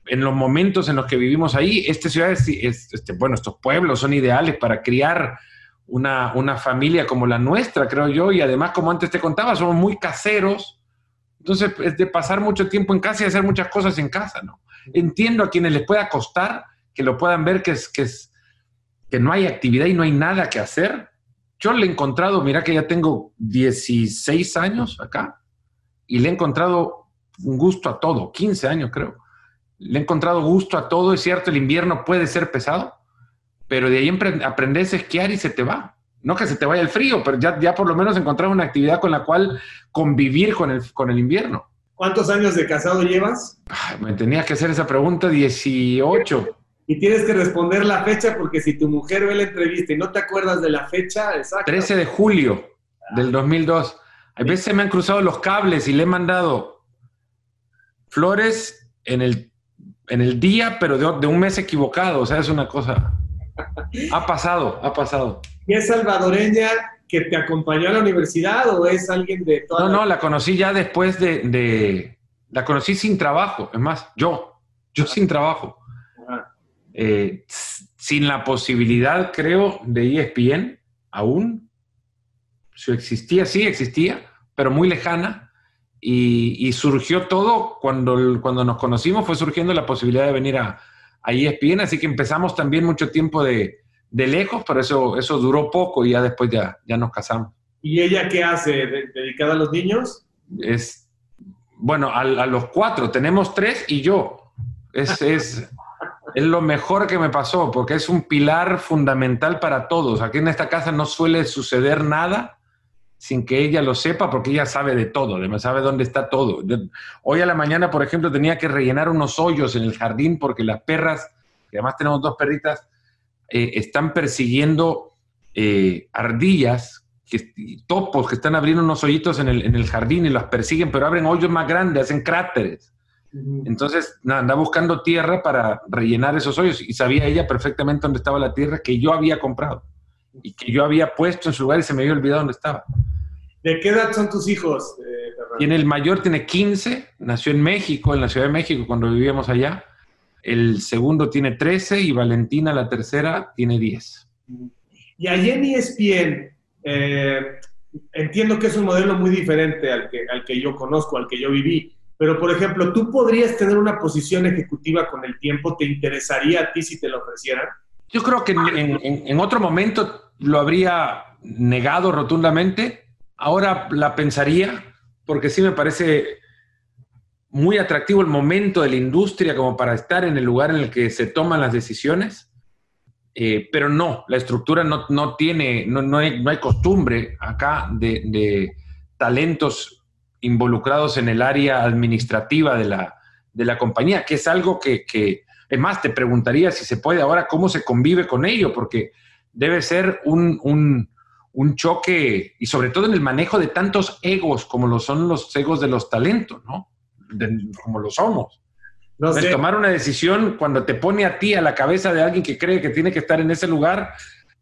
en los momentos en los que vivimos ahí, esta ciudad es, este, bueno, estos pueblos son ideales para criar una, una, familia como la nuestra, creo yo, y además, como antes te contaba, somos muy caseros, entonces es de pasar mucho tiempo en casa y hacer muchas cosas en casa, ¿no? Entiendo a quienes les pueda costar que lo puedan ver que es, que es que no hay actividad y no hay nada que hacer. Yo le he encontrado, mira que ya tengo 16 años acá, y le he encontrado un gusto a todo, 15 años creo le he encontrado gusto a todo. Es cierto, el invierno puede ser pesado, pero de ahí aprendes a esquiar y se te va. No que se te vaya el frío, pero ya, ya por lo menos encontrar una actividad con la cual convivir con el, con el invierno. ¿Cuántos años de casado llevas? me tenías que hacer esa pregunta, 18. Y tienes que responder la fecha porque si tu mujer ve la entrevista y no te acuerdas de la fecha, exacto. 13 de julio del 2002. A veces me han cruzado los cables y le he mandado flores en el en el día, pero de, un mes equivocado. O sea, es una cosa. Ha pasado, ha pasado. ¿Y es salvadoreña que te acompañó a la universidad o es alguien de toda No, no, la conocí ya después de, La conocí sin trabajo. Es más, yo. Yo sin trabajo. Eh, sin la posibilidad, creo, de ESPN aún. Si existía, sí existía, pero muy lejana. Y, surgió todo cuando, cuando nos conocimos, fue surgiendo la posibilidad de venir a, a ESPN, así que empezamos también mucho tiempo de, de lejos, pero eso, eso duró poco y ya después ya, ya nos casamos. ¿Y ella qué hace? ¿Dedicada a los niños? Es, bueno, a, a los cuatro, tenemos tres y yo. Es, es, es lo mejor que me pasó, porque es un pilar fundamental para todos. Aquí en esta casa no suele suceder nada sin que ella lo sepa, porque ella sabe de todo, sabe dónde está todo. hoy a la mañana, por ejemplo, tenía que rellenar unos hoyos en el jardín porque las perras, que además tenemos dos perritas, eh, están persiguiendo eh, ardillas, que, topos que están abriendo unos hoyitos en el, en el, jardín y las persiguen, pero abren hoyos más grandes, hacen cráteres. Entonces, nada, anda buscando tierra para rellenar esos hoyos y sabía ella perfectamente dónde estaba la tierra que yo había comprado y que yo había puesto en su lugar y se me había olvidado dónde estaba. ¿De qué edad son tus hijos, eh, Tiene el mayor tiene 15, nació en México, en la Ciudad de México, cuando vivíamos allá. El segundo tiene 13 y Valentina, la tercera, tiene 10. Y allí en ESPN, eh, entiendo que es un modelo muy diferente al que, al que yo conozco, al que yo viví. Pero, por ejemplo, ¿tú podrías tener una posición ejecutiva con el tiempo? ¿Te interesaría a ti si te lo ofrecieran? Yo creo que en, en otro momento lo habría negado rotundamente, Ahora la pensaría porque sí me parece muy atractivo el momento de la industria como para estar en el lugar en el que se toman las decisiones, eh, pero no, la estructura no, no tiene, no, no, hay, costumbre acá de, talentos involucrados en el área administrativa de la, de la compañía, que es algo que, que, es más, te preguntaría si se puede ahora cómo se convive con ello, porque debe ser un, un un choque, y sobre todo en el manejo de tantos egos como lo son los egos de los talentos, ¿no? como lo somos. No sé. Tomar una decisión cuando te pone a ti a la cabeza de alguien que cree que tiene que estar en ese lugar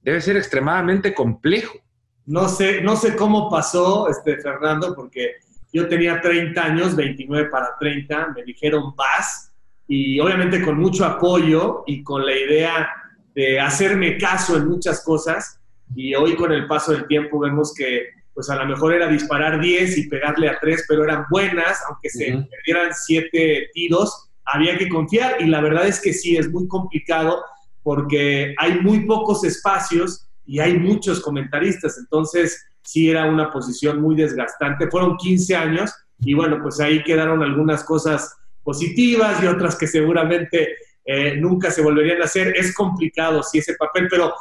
debe ser extremadamente complejo. No sé, no sé cómo pasó, este, Fernando, porque yo tenía 30 años, 29 para 30, me dijeron vas, y obviamente con mucho apoyo y con la idea de hacerme caso en muchas cosas, y hoy con el paso del tiempo vemos que pues a lo mejor era disparar 10 y pegarle a 3, pero eran buenas, aunque se perdieran 7 tiros, había que confiar. Y la verdad es que sí, es muy complicado porque hay muy pocos espacios y hay muchos comentaristas, entonces sí era una posición muy desgastante. Fueron 15 años y bueno, pues ahí quedaron algunas cosas positivas y otras que seguramente eh, nunca se volverían a hacer. Es complicado, sí, ese papel, pero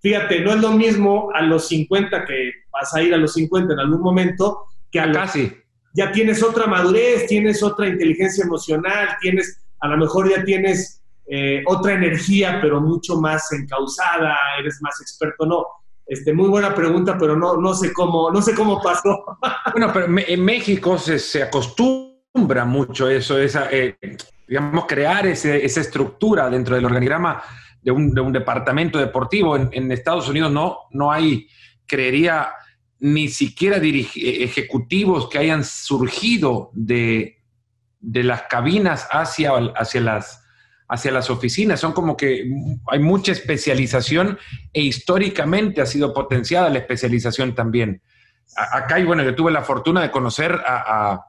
fíjate, no es lo mismo a los 50 que vas a ir a los 50 en algún momento que a Casi. Ya tienes otra madurez, tienes otra inteligencia emocional, tienes, a lo mejor ya tienes eh, otra energía, pero mucho más encausada, eres más experto, no. Este, muy buena pregunta, pero no, no, sé, cómo, no sé cómo pasó. Bueno, pero en México se, se acostumbra mucho eso, esa, eh, digamos, crear ese, esa estructura dentro del organigrama de un, de un departamento deportivo. En, Estados Unidos no, no hay, creería, ni siquiera ejecutivos que hayan surgido de, de las cabinas hacia, hacia las hacia las oficinas. Son como que hay mucha especialización e históricamente ha sido potenciada la especialización también. acá, y bueno, yo tuve la fortuna de conocer a,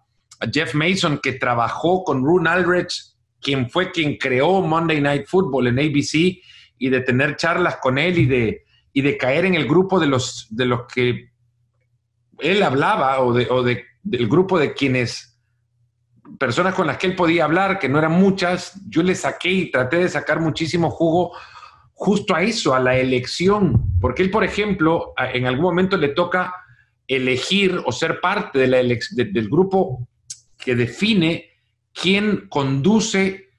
Jeff Mason, que trabajó con Rune Aldrich, quien fue quien creó Monday Night Football en ABC, y de tener charlas con él y de, y de caer en el grupo de los, de los que él hablaba o, de, o de, del grupo de quienes personas con las que él podía hablar, que no eran muchas, yo le saqué y traté de sacar muchísimo jugo justo a eso, a la elección, porque él, por ejemplo, en algún momento le toca elegir o ser parte de la del grupo que define quién conduce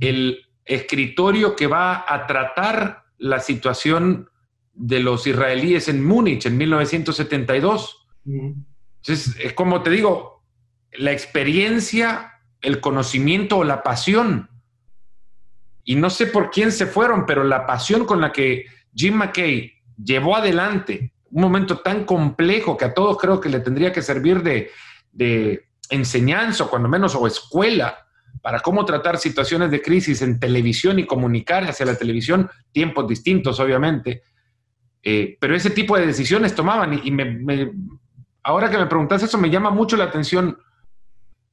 el escritorio que va a tratar la situación de los israelíes en Múnich en 1972. Entonces, es como te digo, la experiencia, el conocimiento o la pasión. Y no sé por quién se fueron, pero la pasión con la que Jim McKay llevó adelante un momento tan complejo que a todos creo que le tendría que servir de, enseñanza, o cuando menos, o escuela, para cómo tratar situaciones de crisis en televisión y comunicar hacia la televisión, tiempos distintos, obviamente. Eh, pero ese tipo de decisiones tomaban y, me, ahora que me preguntas eso, me llama mucho la atención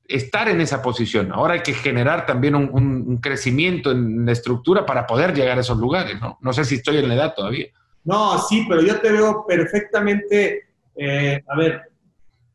estar en esa posición. Ahora hay que generar también un, crecimiento en la estructura para poder llegar a esos lugares, ¿no? No sé si estoy en la edad todavía. No, sí, pero yo te veo perfectamente, eh, a ver,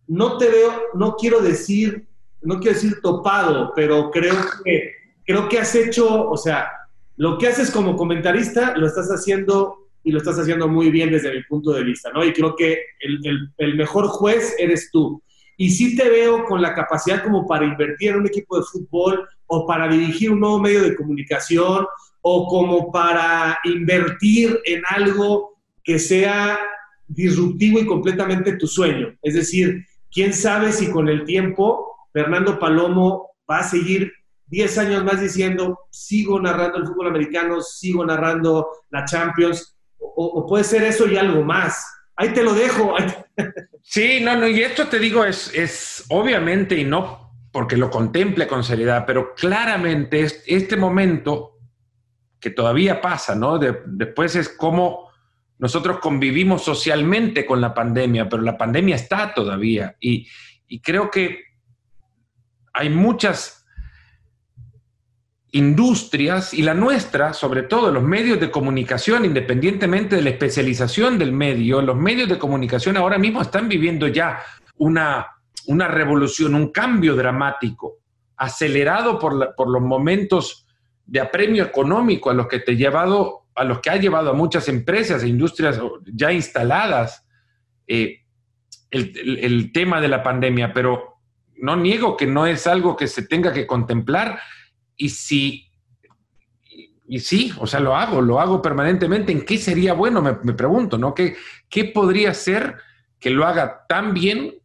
no te veo, no quiero decir, no quiero decir topado, pero creo que, creo que has hecho, o sea, lo que haces como comentarista lo estás haciendo y lo estás haciendo muy bien desde mi punto de vista, ¿no? Y creo que el, el mejor juez eres tú. Y sí te veo con la capacidad como para invertir en un equipo de fútbol o para dirigir un nuevo medio de comunicación o como para invertir en algo que sea disruptivo y completamente tu sueño. Es decir, quién sabe si con el tiempo Fernando Palomo va a seguir 10 años más diciendo, sigo narrando el fútbol americano, sigo narrando la Champions, o, o puede ser eso y algo más. Ahí te lo dejo. Sí, no, no, y esto te digo es, es obviamente y no porque lo contemple con seriedad, pero claramente este momento que todavía pasa, ¿no? después es como nosotros convivimos socialmente con la pandemia, pero la pandemia está todavía y, y creo que hay muchas industrias y la nuestra, sobre todo los medios de comunicación, independientemente de la especialización del medio, los medios de comunicación ahora mismo están viviendo ya una, una revolución, un cambio dramático, acelerado por, por los momentos de apremio económico a los que te llevado, a los que ha llevado a muchas empresas e industrias ya instaladas eh, el, el tema de la pandemia, pero no niego que no es algo que se tenga que contemplar y si, y sí, o sea, lo hago, lo hago permanentemente, ¿en qué sería bueno? Me, pregunto, ¿no? ¿Qué, ¿Qué podría ser que lo haga tan bien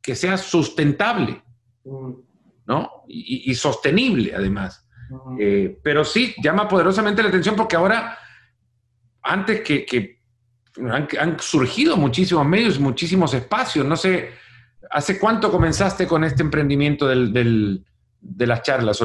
que sea sustentable, ¿no? Y, sostenible, además. Eh, pero sí, llama poderosamente la atención porque ahora, antes que, han, surgido muchísimos medios, muchísimos espacios, no sé, ¿hace cuánto comenzaste con este emprendimiento del, de las charlas?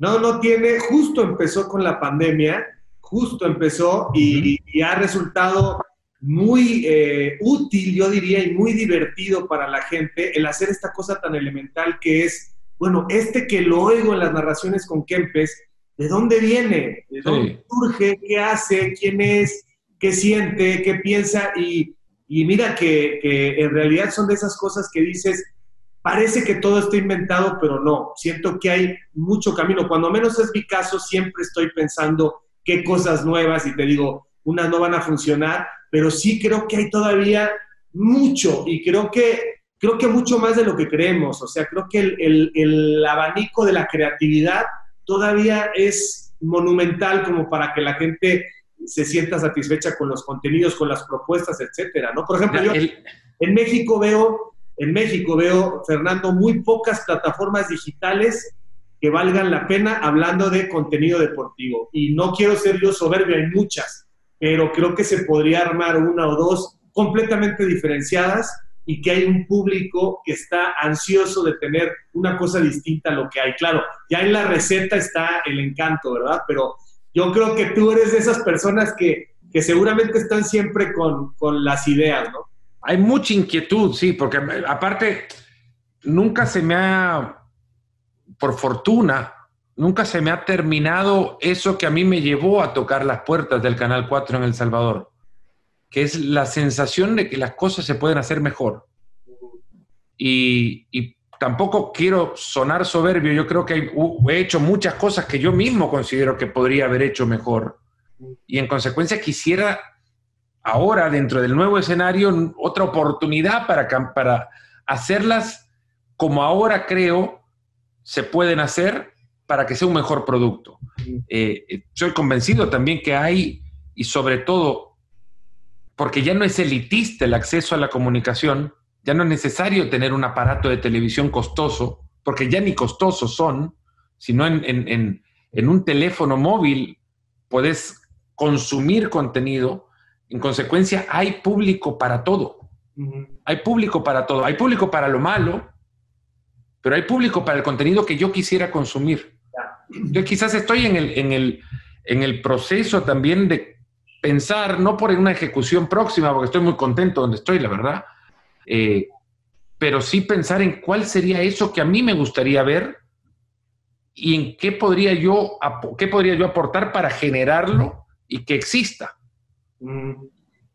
No, no tiene, justo empezó con la pandemia, justo empezó y, ha resultado muy eh, útil, yo diría, y muy divertido para la gente el hacer esta cosa tan elemental que es, bueno, este que lo oigo en las narraciones con Kempes, ¿de dónde viene? ¿De dónde surge? ¿Qué hace? ¿Quién es? ¿Qué siente? ¿Qué piensa? Y, mira que, que en realidad son de esas cosas que dices, parece que todo está inventado, pero no. Siento que hay mucho camino. Cuando menos es mi caso, siempre estoy pensando qué cosas nuevas y te digo, unas no van a funcionar, pero sí creo que hay todavía mucho y creo que, creo que mucho más de lo que creemos. O sea, creo que el, el abanico de la creatividad todavía es monumental como para que la gente se sienta satisfecha con los contenidos, con las propuestas, etcétera, ¿no? Por ejemplo, yo en México veo, en México veo, Fernando, muy pocas plataformas digitales que valgan la pena hablando de contenido deportivo. Y no quiero ser yo soberbio, hay muchas, pero creo que se podría armar una o dos completamente diferenciadas y que hay un público que está ansioso de tener una cosa distinta a lo que hay. Claro, ya en la receta está el encanto, ¿verdad? Pero yo creo que tú eres de esas personas que, que seguramente están siempre con, con las ideas, ¿no? Hay mucha inquietud, sí, porque aparte nunca se me ha, por fortuna, nunca se me ha terminado eso que a mí me llevó a tocar las puertas del Canal 4 en El Salvador, que es la sensación de que las cosas se pueden hacer mejor. Y, y tampoco quiero sonar soberbio, yo creo que he hecho muchas cosas que yo mismo considero que podría haber hecho mejor. Y en consecuencia quisiera ahora, dentro del nuevo escenario, otra oportunidad para, para hacerlas como ahora creo se pueden hacer para que sea un mejor producto. Eh, eh, soy convencido también que hay, y sobre todo, porque ya no es elitista el acceso a la comunicación, ya no es necesario tener un aparato de televisión costoso, porque ya ni costosos son, sino en, un teléfono móvil puedes consumir contenido. En consecuencia, hay público para todo. Hay público para todo. Hay público para lo malo, pero hay público para el contenido que yo quisiera consumir. Yo quizás estoy en el, en el, en el proceso también de pensar, no por una ejecución próxima, porque estoy muy contento donde estoy, la verdad, eh, pero sí pensar en cuál sería eso que a mí me gustaría ver y en qué podría yo, qué podría yo aportar para generarlo y que exista. Mm.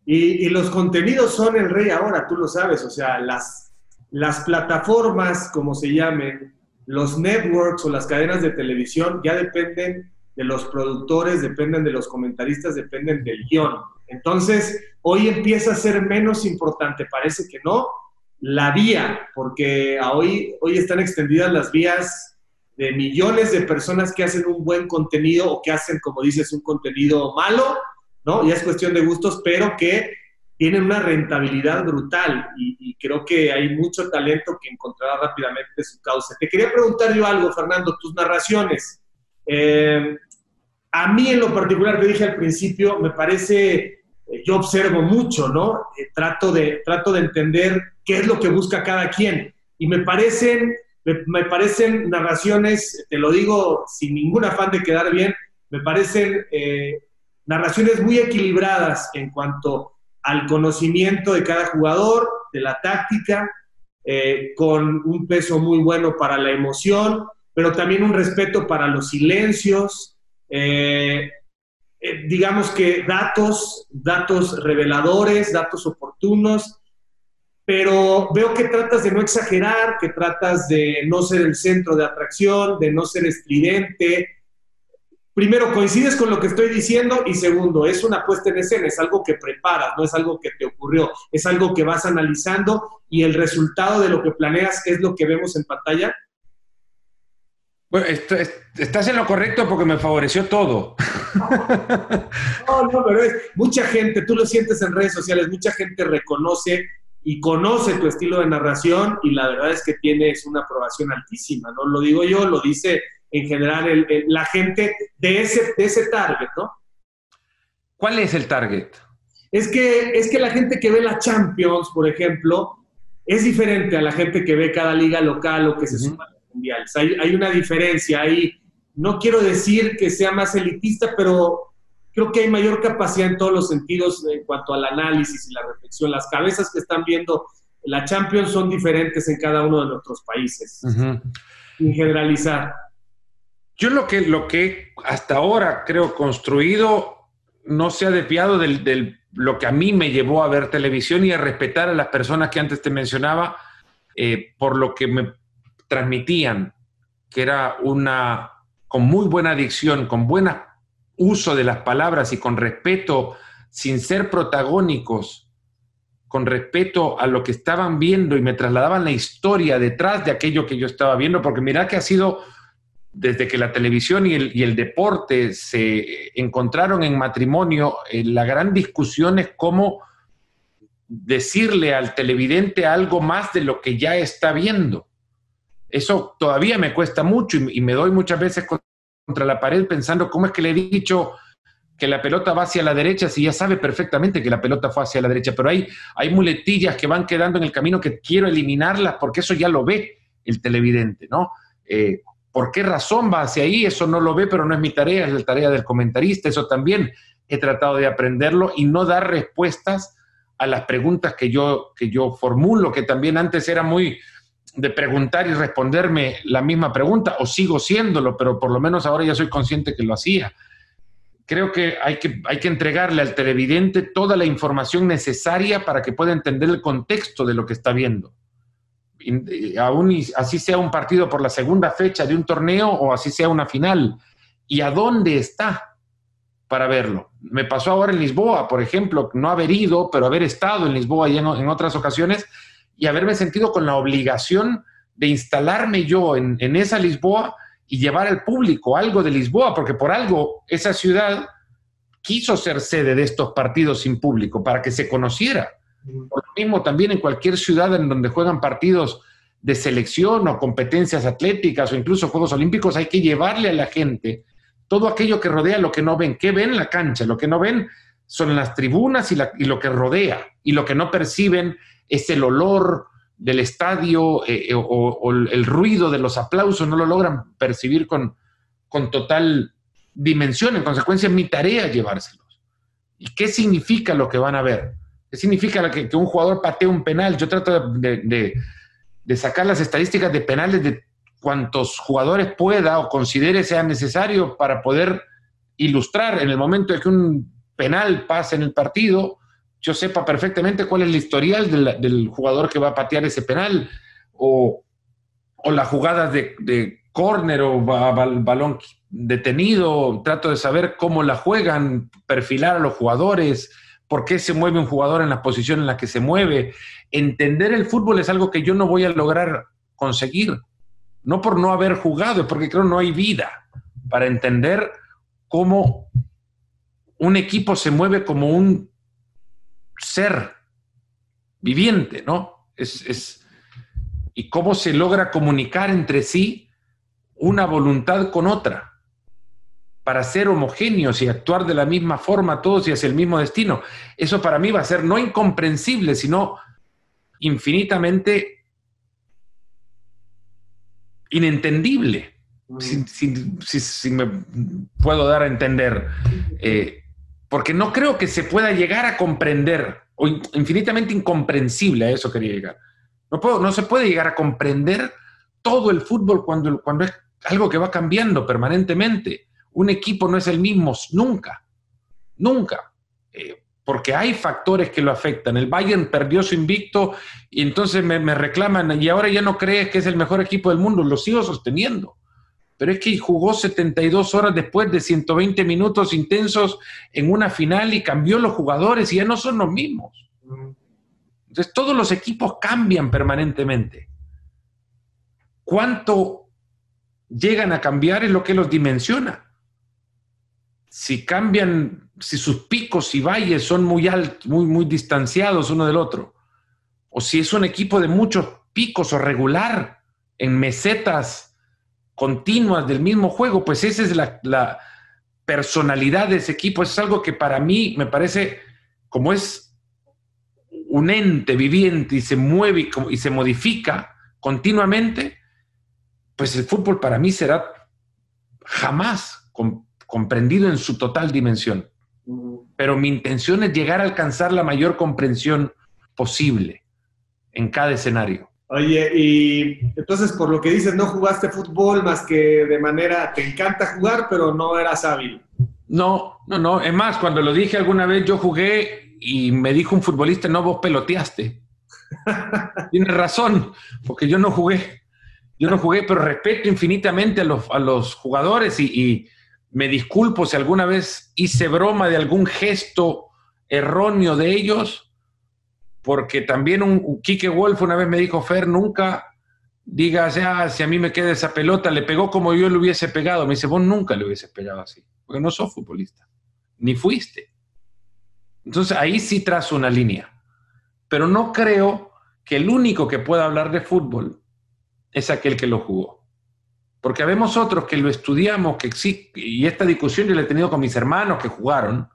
Y, los contenidos son el rey ahora, tú lo sabes, o sea, las, las plataformas, como se llamen, los networks o las cadenas de televisión ya dependen de los productores, dependen de los comentaristas, dependen del guion. Entonces, hoy empieza a ser menos importante, parece que no, la vía, porque hoy, hoy están extendidas las vías de millones de personas que hacen un buen contenido o que hacen, como dices, un contenido malo, Ya es cuestión de gustos, pero que tienen una rentabilidad brutal y, creo que hay mucho talento que encontrará rápidamente su causa. Te quería preguntar yo algo, Fernando, tus narraciones. Eh, a mí en lo particular, te dije al principio, me parece, eh, yo observo mucho, ¿no? Eh, trato, de, trato de entender qué es lo que busca cada quien. Y me parecen, me, parecen narraciones, te lo digo sin ningún afán de quedar bien, me parecen narraciones muy equilibradas en cuanto al conocimiento de cada jugador, de la táctica, con un peso muy bueno para la emoción, pero también un respeto para los silencios, eh, eh, digamos que datos, datos reveladores, datos oportunos, pero veo que tratas de no exagerar, que tratas de no ser el centro de atracción, de no ser estridente. Primero, coincides con lo que estoy diciendo y segundo, es una puesta en escena, es algo que preparas, no es algo que te ocurrió, es algo que vas analizando y el resultado de lo que planeas es lo que vemos en pantalla. Bueno, estás en lo correcto porque me favoreció todo. No, no, pero es, mucha gente, tú lo sientes en redes sociales, mucha gente reconoce y conoce tu estilo de narración y la verdad es que tienes una aprobación altísima, no lo digo yo, lo dice en general la gente de ese, de ese target, ¿no? ¿Cuál es el target? Es que, es que la gente que ve la Champions, por ejemplo, es diferente a la gente que ve cada liga local o que se suma hay, una diferencia ahí. No quiero decir que sea más elitista, pero creo que hay mayor capacidad en todos los sentidos en cuanto al análisis y la reflexión. Las cabezas que están viendo la Champions son diferentes en cada uno de nuestros países. Sin generalizar. Yo lo que, lo que hasta ahora creo construido no se ha desviado de lo que a mí me llevó a ver televisión y a respetar a las personas que antes te mencionaba, eh, por lo que me transmitían que era una, con muy buena dicción, con buen uso de las palabras y con respeto, sin ser protagónicos, con respeto a lo que estaban viendo y me trasladaban la historia detrás de aquello que yo estaba viendo, porque mira que ha sido desde que la televisión y el, deporte se encontraron en matrimonio, eh, la gran discusión es cómo decirle al televidente algo más de lo que ya está viendo. Eso todavía me cuesta mucho y, me doy muchas veces contra la pared pensando cómo es que le he dicho que la pelota va hacia la derecha si ya sabe perfectamente que la pelota fue hacia la derecha, pero hay, hay muletillas que van quedando en el camino que quiero eliminarlas porque eso ya lo ve el televidente, ¿no? Eh, ¿Por qué razón va hacia ahí? Eso no lo ve, pero no es mi tarea, es la tarea del comentarista. Eso también he tratado de aprenderlo y no dar respuestas a las preguntas que yo, que yo formulo, que también antes era muy de preguntar y responderme la misma pregunta, o sigo siéndolo, pero por lo menos ahora ya soy consciente que lo hacía. Creo que hay que, hay que entregarle al televidente toda la información necesaria para que pueda entender el contexto de lo que está viendo aún así sea un partido por la segunda fecha de un torneo o así sea una final. ¿Y a dónde está para verlo? Me pasó ahora en Lisboa, por ejemplo, no haber ido, pero haber estado en Lisboa y en, otras ocasiones y haberme sentido con la obligación de instalarme yo en esa Lisboa y llevar al público algo de Lisboa, porque por algo esa ciudad quiso ser sede de estos partidos sin público, para que se conociera por lo mismo, también en cualquier ciudad en donde juegan partidos de selección o competencias atléticas o incluso Juegos Olímpicos, hay que llevarle a la gente todo aquello que rodea lo que no ven. ¿Qué ven en la cancha? Lo que no ven son las tribunas y, lo que rodea. Y lo que no perciben es el olor del estadio eh, eh, o, el ruido de los aplausos, no lo logran percibir con, con total dimensión. En consecuencia, es mi tarea llevárselos. ¿Y qué significa lo que van a ver? ¿Qué significa que, un jugador patee un penal? Yo trato de, sacar las estadísticas de penales de cuantos jugadores pueda o considere sea necesario para poder ilustrar en el momento de que un penal pase en el partido, yo sepa perfectamente cuál es el historial del, jugador que va a patear ese penal o, las jugadas de, de córner o balón detenido, trato de saber cómo la juegan, perfilar a los jugadores, por qué se mueve un jugador en la posición en la que se mueve. Entender el fútbol es algo que yo no voy a lograr conseguir. No por no haber jugado, es porque creo no hay vida para entender cómo un equipo se mueve como un ser viviente, ¿no? Es, es, y cómo se logra comunicar entre sí una voluntad con otra para ser homogéneos y actuar de la misma forma todos y hacia el mismo destino. Eso para mí va a ser no incomprensible, sino infinitamente inentendible, mm. si, me puedo dar a entender. Eh, porque no creo que se pueda llegar a comprender, o infinitamente incomprensible, a eso quería llegar. No, puedo, no se puede llegar a comprender todo el fútbol cuando, cuando es algo que va cambiando permanentemente un equipo no es el mismo nunca, nunca, eh, porque hay factores que lo afectan. El Bayern perdió su invicto y entonces me, reclaman y ahora ya no crees que es el mejor equipo del mundo, lo sigo sosteniendo. Pero es que jugó 72 horas después de 120 minutos intensos en una final y cambió los jugadores y ya no son los mismos. Entonces todos los equipos cambian permanentemente. ¿Cuánto llegan a cambiar es lo que los dimensiona? Si cambian, si sus picos y valles son muy altos, muy, muy distanciados uno del otro, o si es un equipo de muchos picos o regular en mesetas continuas del mismo juego, pues esa es la, personalidad de ese equipo. es algo que para mí me parece, como es un ente viviente y se mueve y, se modifica continuamente, pues el fútbol para mí será jamás comprendido en su total dimensión. Pero mi intención es llegar a alcanzar la mayor comprensión posible en cada escenario. Oye, y entonces por lo que dices, no jugaste fútbol más que de manera, te encanta jugar, pero no eras hábil. No, no, no. Es más, cuando lo dije alguna vez, yo jugué y me dijo un futbolista, no, vos peloteaste. Tienes razón, porque yo no jugué. Yo no jugué, pero respeto infinitamente a los, a los jugadores y, me disculpo si alguna vez hice broma de algún gesto erróneo de ellos, porque también un, Kike Wolf una vez me dijo, Fer, nunca diga, ah, si a mí me queda esa pelota, le pegó como yo le hubiese pegado. Me dice, vos nunca le hubieses pegado así, porque no sos futbolista, ni fuiste. Entonces ahí sí trazo una línea. Pero no creo que el único que pueda hablar de fútbol es aquel que lo jugó. Porque habemos otros que lo estudiamos, que y esta discusión yo la he tenido con mis hermanos que jugaron,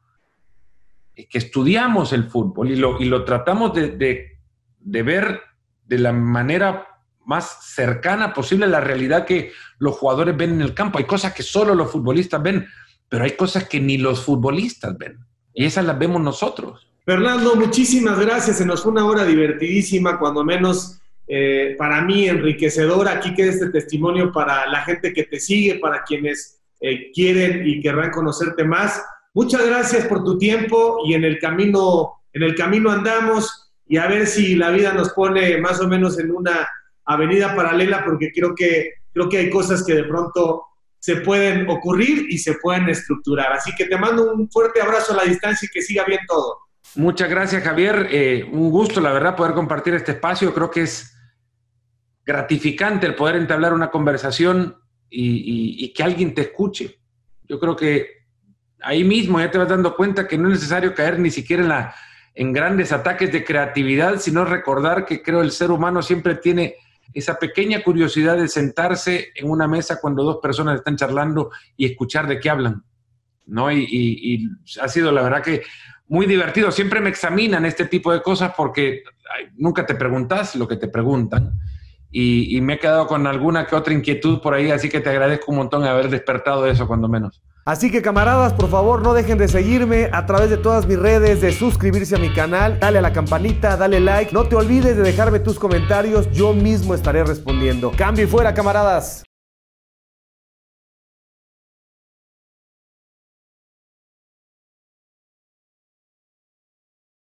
que estudiamos el fútbol y lo, y lo tratamos de, de ver de la manera más cercana posible a la realidad que los jugadores ven en el campo. Hay cosas que solo los futbolistas ven, pero hay cosas que ni los futbolistas ven. Y esas las vemos nosotros. Fernando, muchísimas gracias. Se nos fue una hora divertidísima, cuando menos eh, para mí enriquecedora. Aquí queda este testimonio para la gente que te sigue, para quienes eh, quieren y querrán conocerte más. Muchas gracias por tu tiempo y en el camino, en el camino andamos y a ver si la vida nos pone más o menos en una avenida paralela porque creo que, creo que hay cosas que de pronto se pueden ocurrir y se pueden estructurar. Así que te mando un fuerte abrazo a la distancia y que siga bien todo. Muchas gracias, Javier. Eh, un gusto, la verdad, poder compartir este espacio. Creo que es gratificante el poder entablar una conversación y, que alguien te escuche. Yo creo que ahí mismo ya te vas dando cuenta que no es necesario caer ni siquiera en, la, en grandes ataques de creatividad, sino recordar que creo el ser humano siempre tiene esa pequeña curiosidad de sentarse en una mesa cuando dos personas están charlando y escuchar de qué hablan, ¿no? Y, ha sido la verdad que muy divertido. Siempre me examinan este tipo de cosas porque nunca te preguntas lo que te preguntan. Y, me he quedado con alguna que otra inquietud por ahí, así que te agradezco un montón haber despertado eso, cuando menos. Así que camaradas, por favor no dejen de seguirme a través de todas mis redes, de suscribirse a mi canal, dale a la campanita, dale like, no te olvides de dejarme tus comentarios, yo mismo estaré respondiendo. Cambio y fuera camaradas.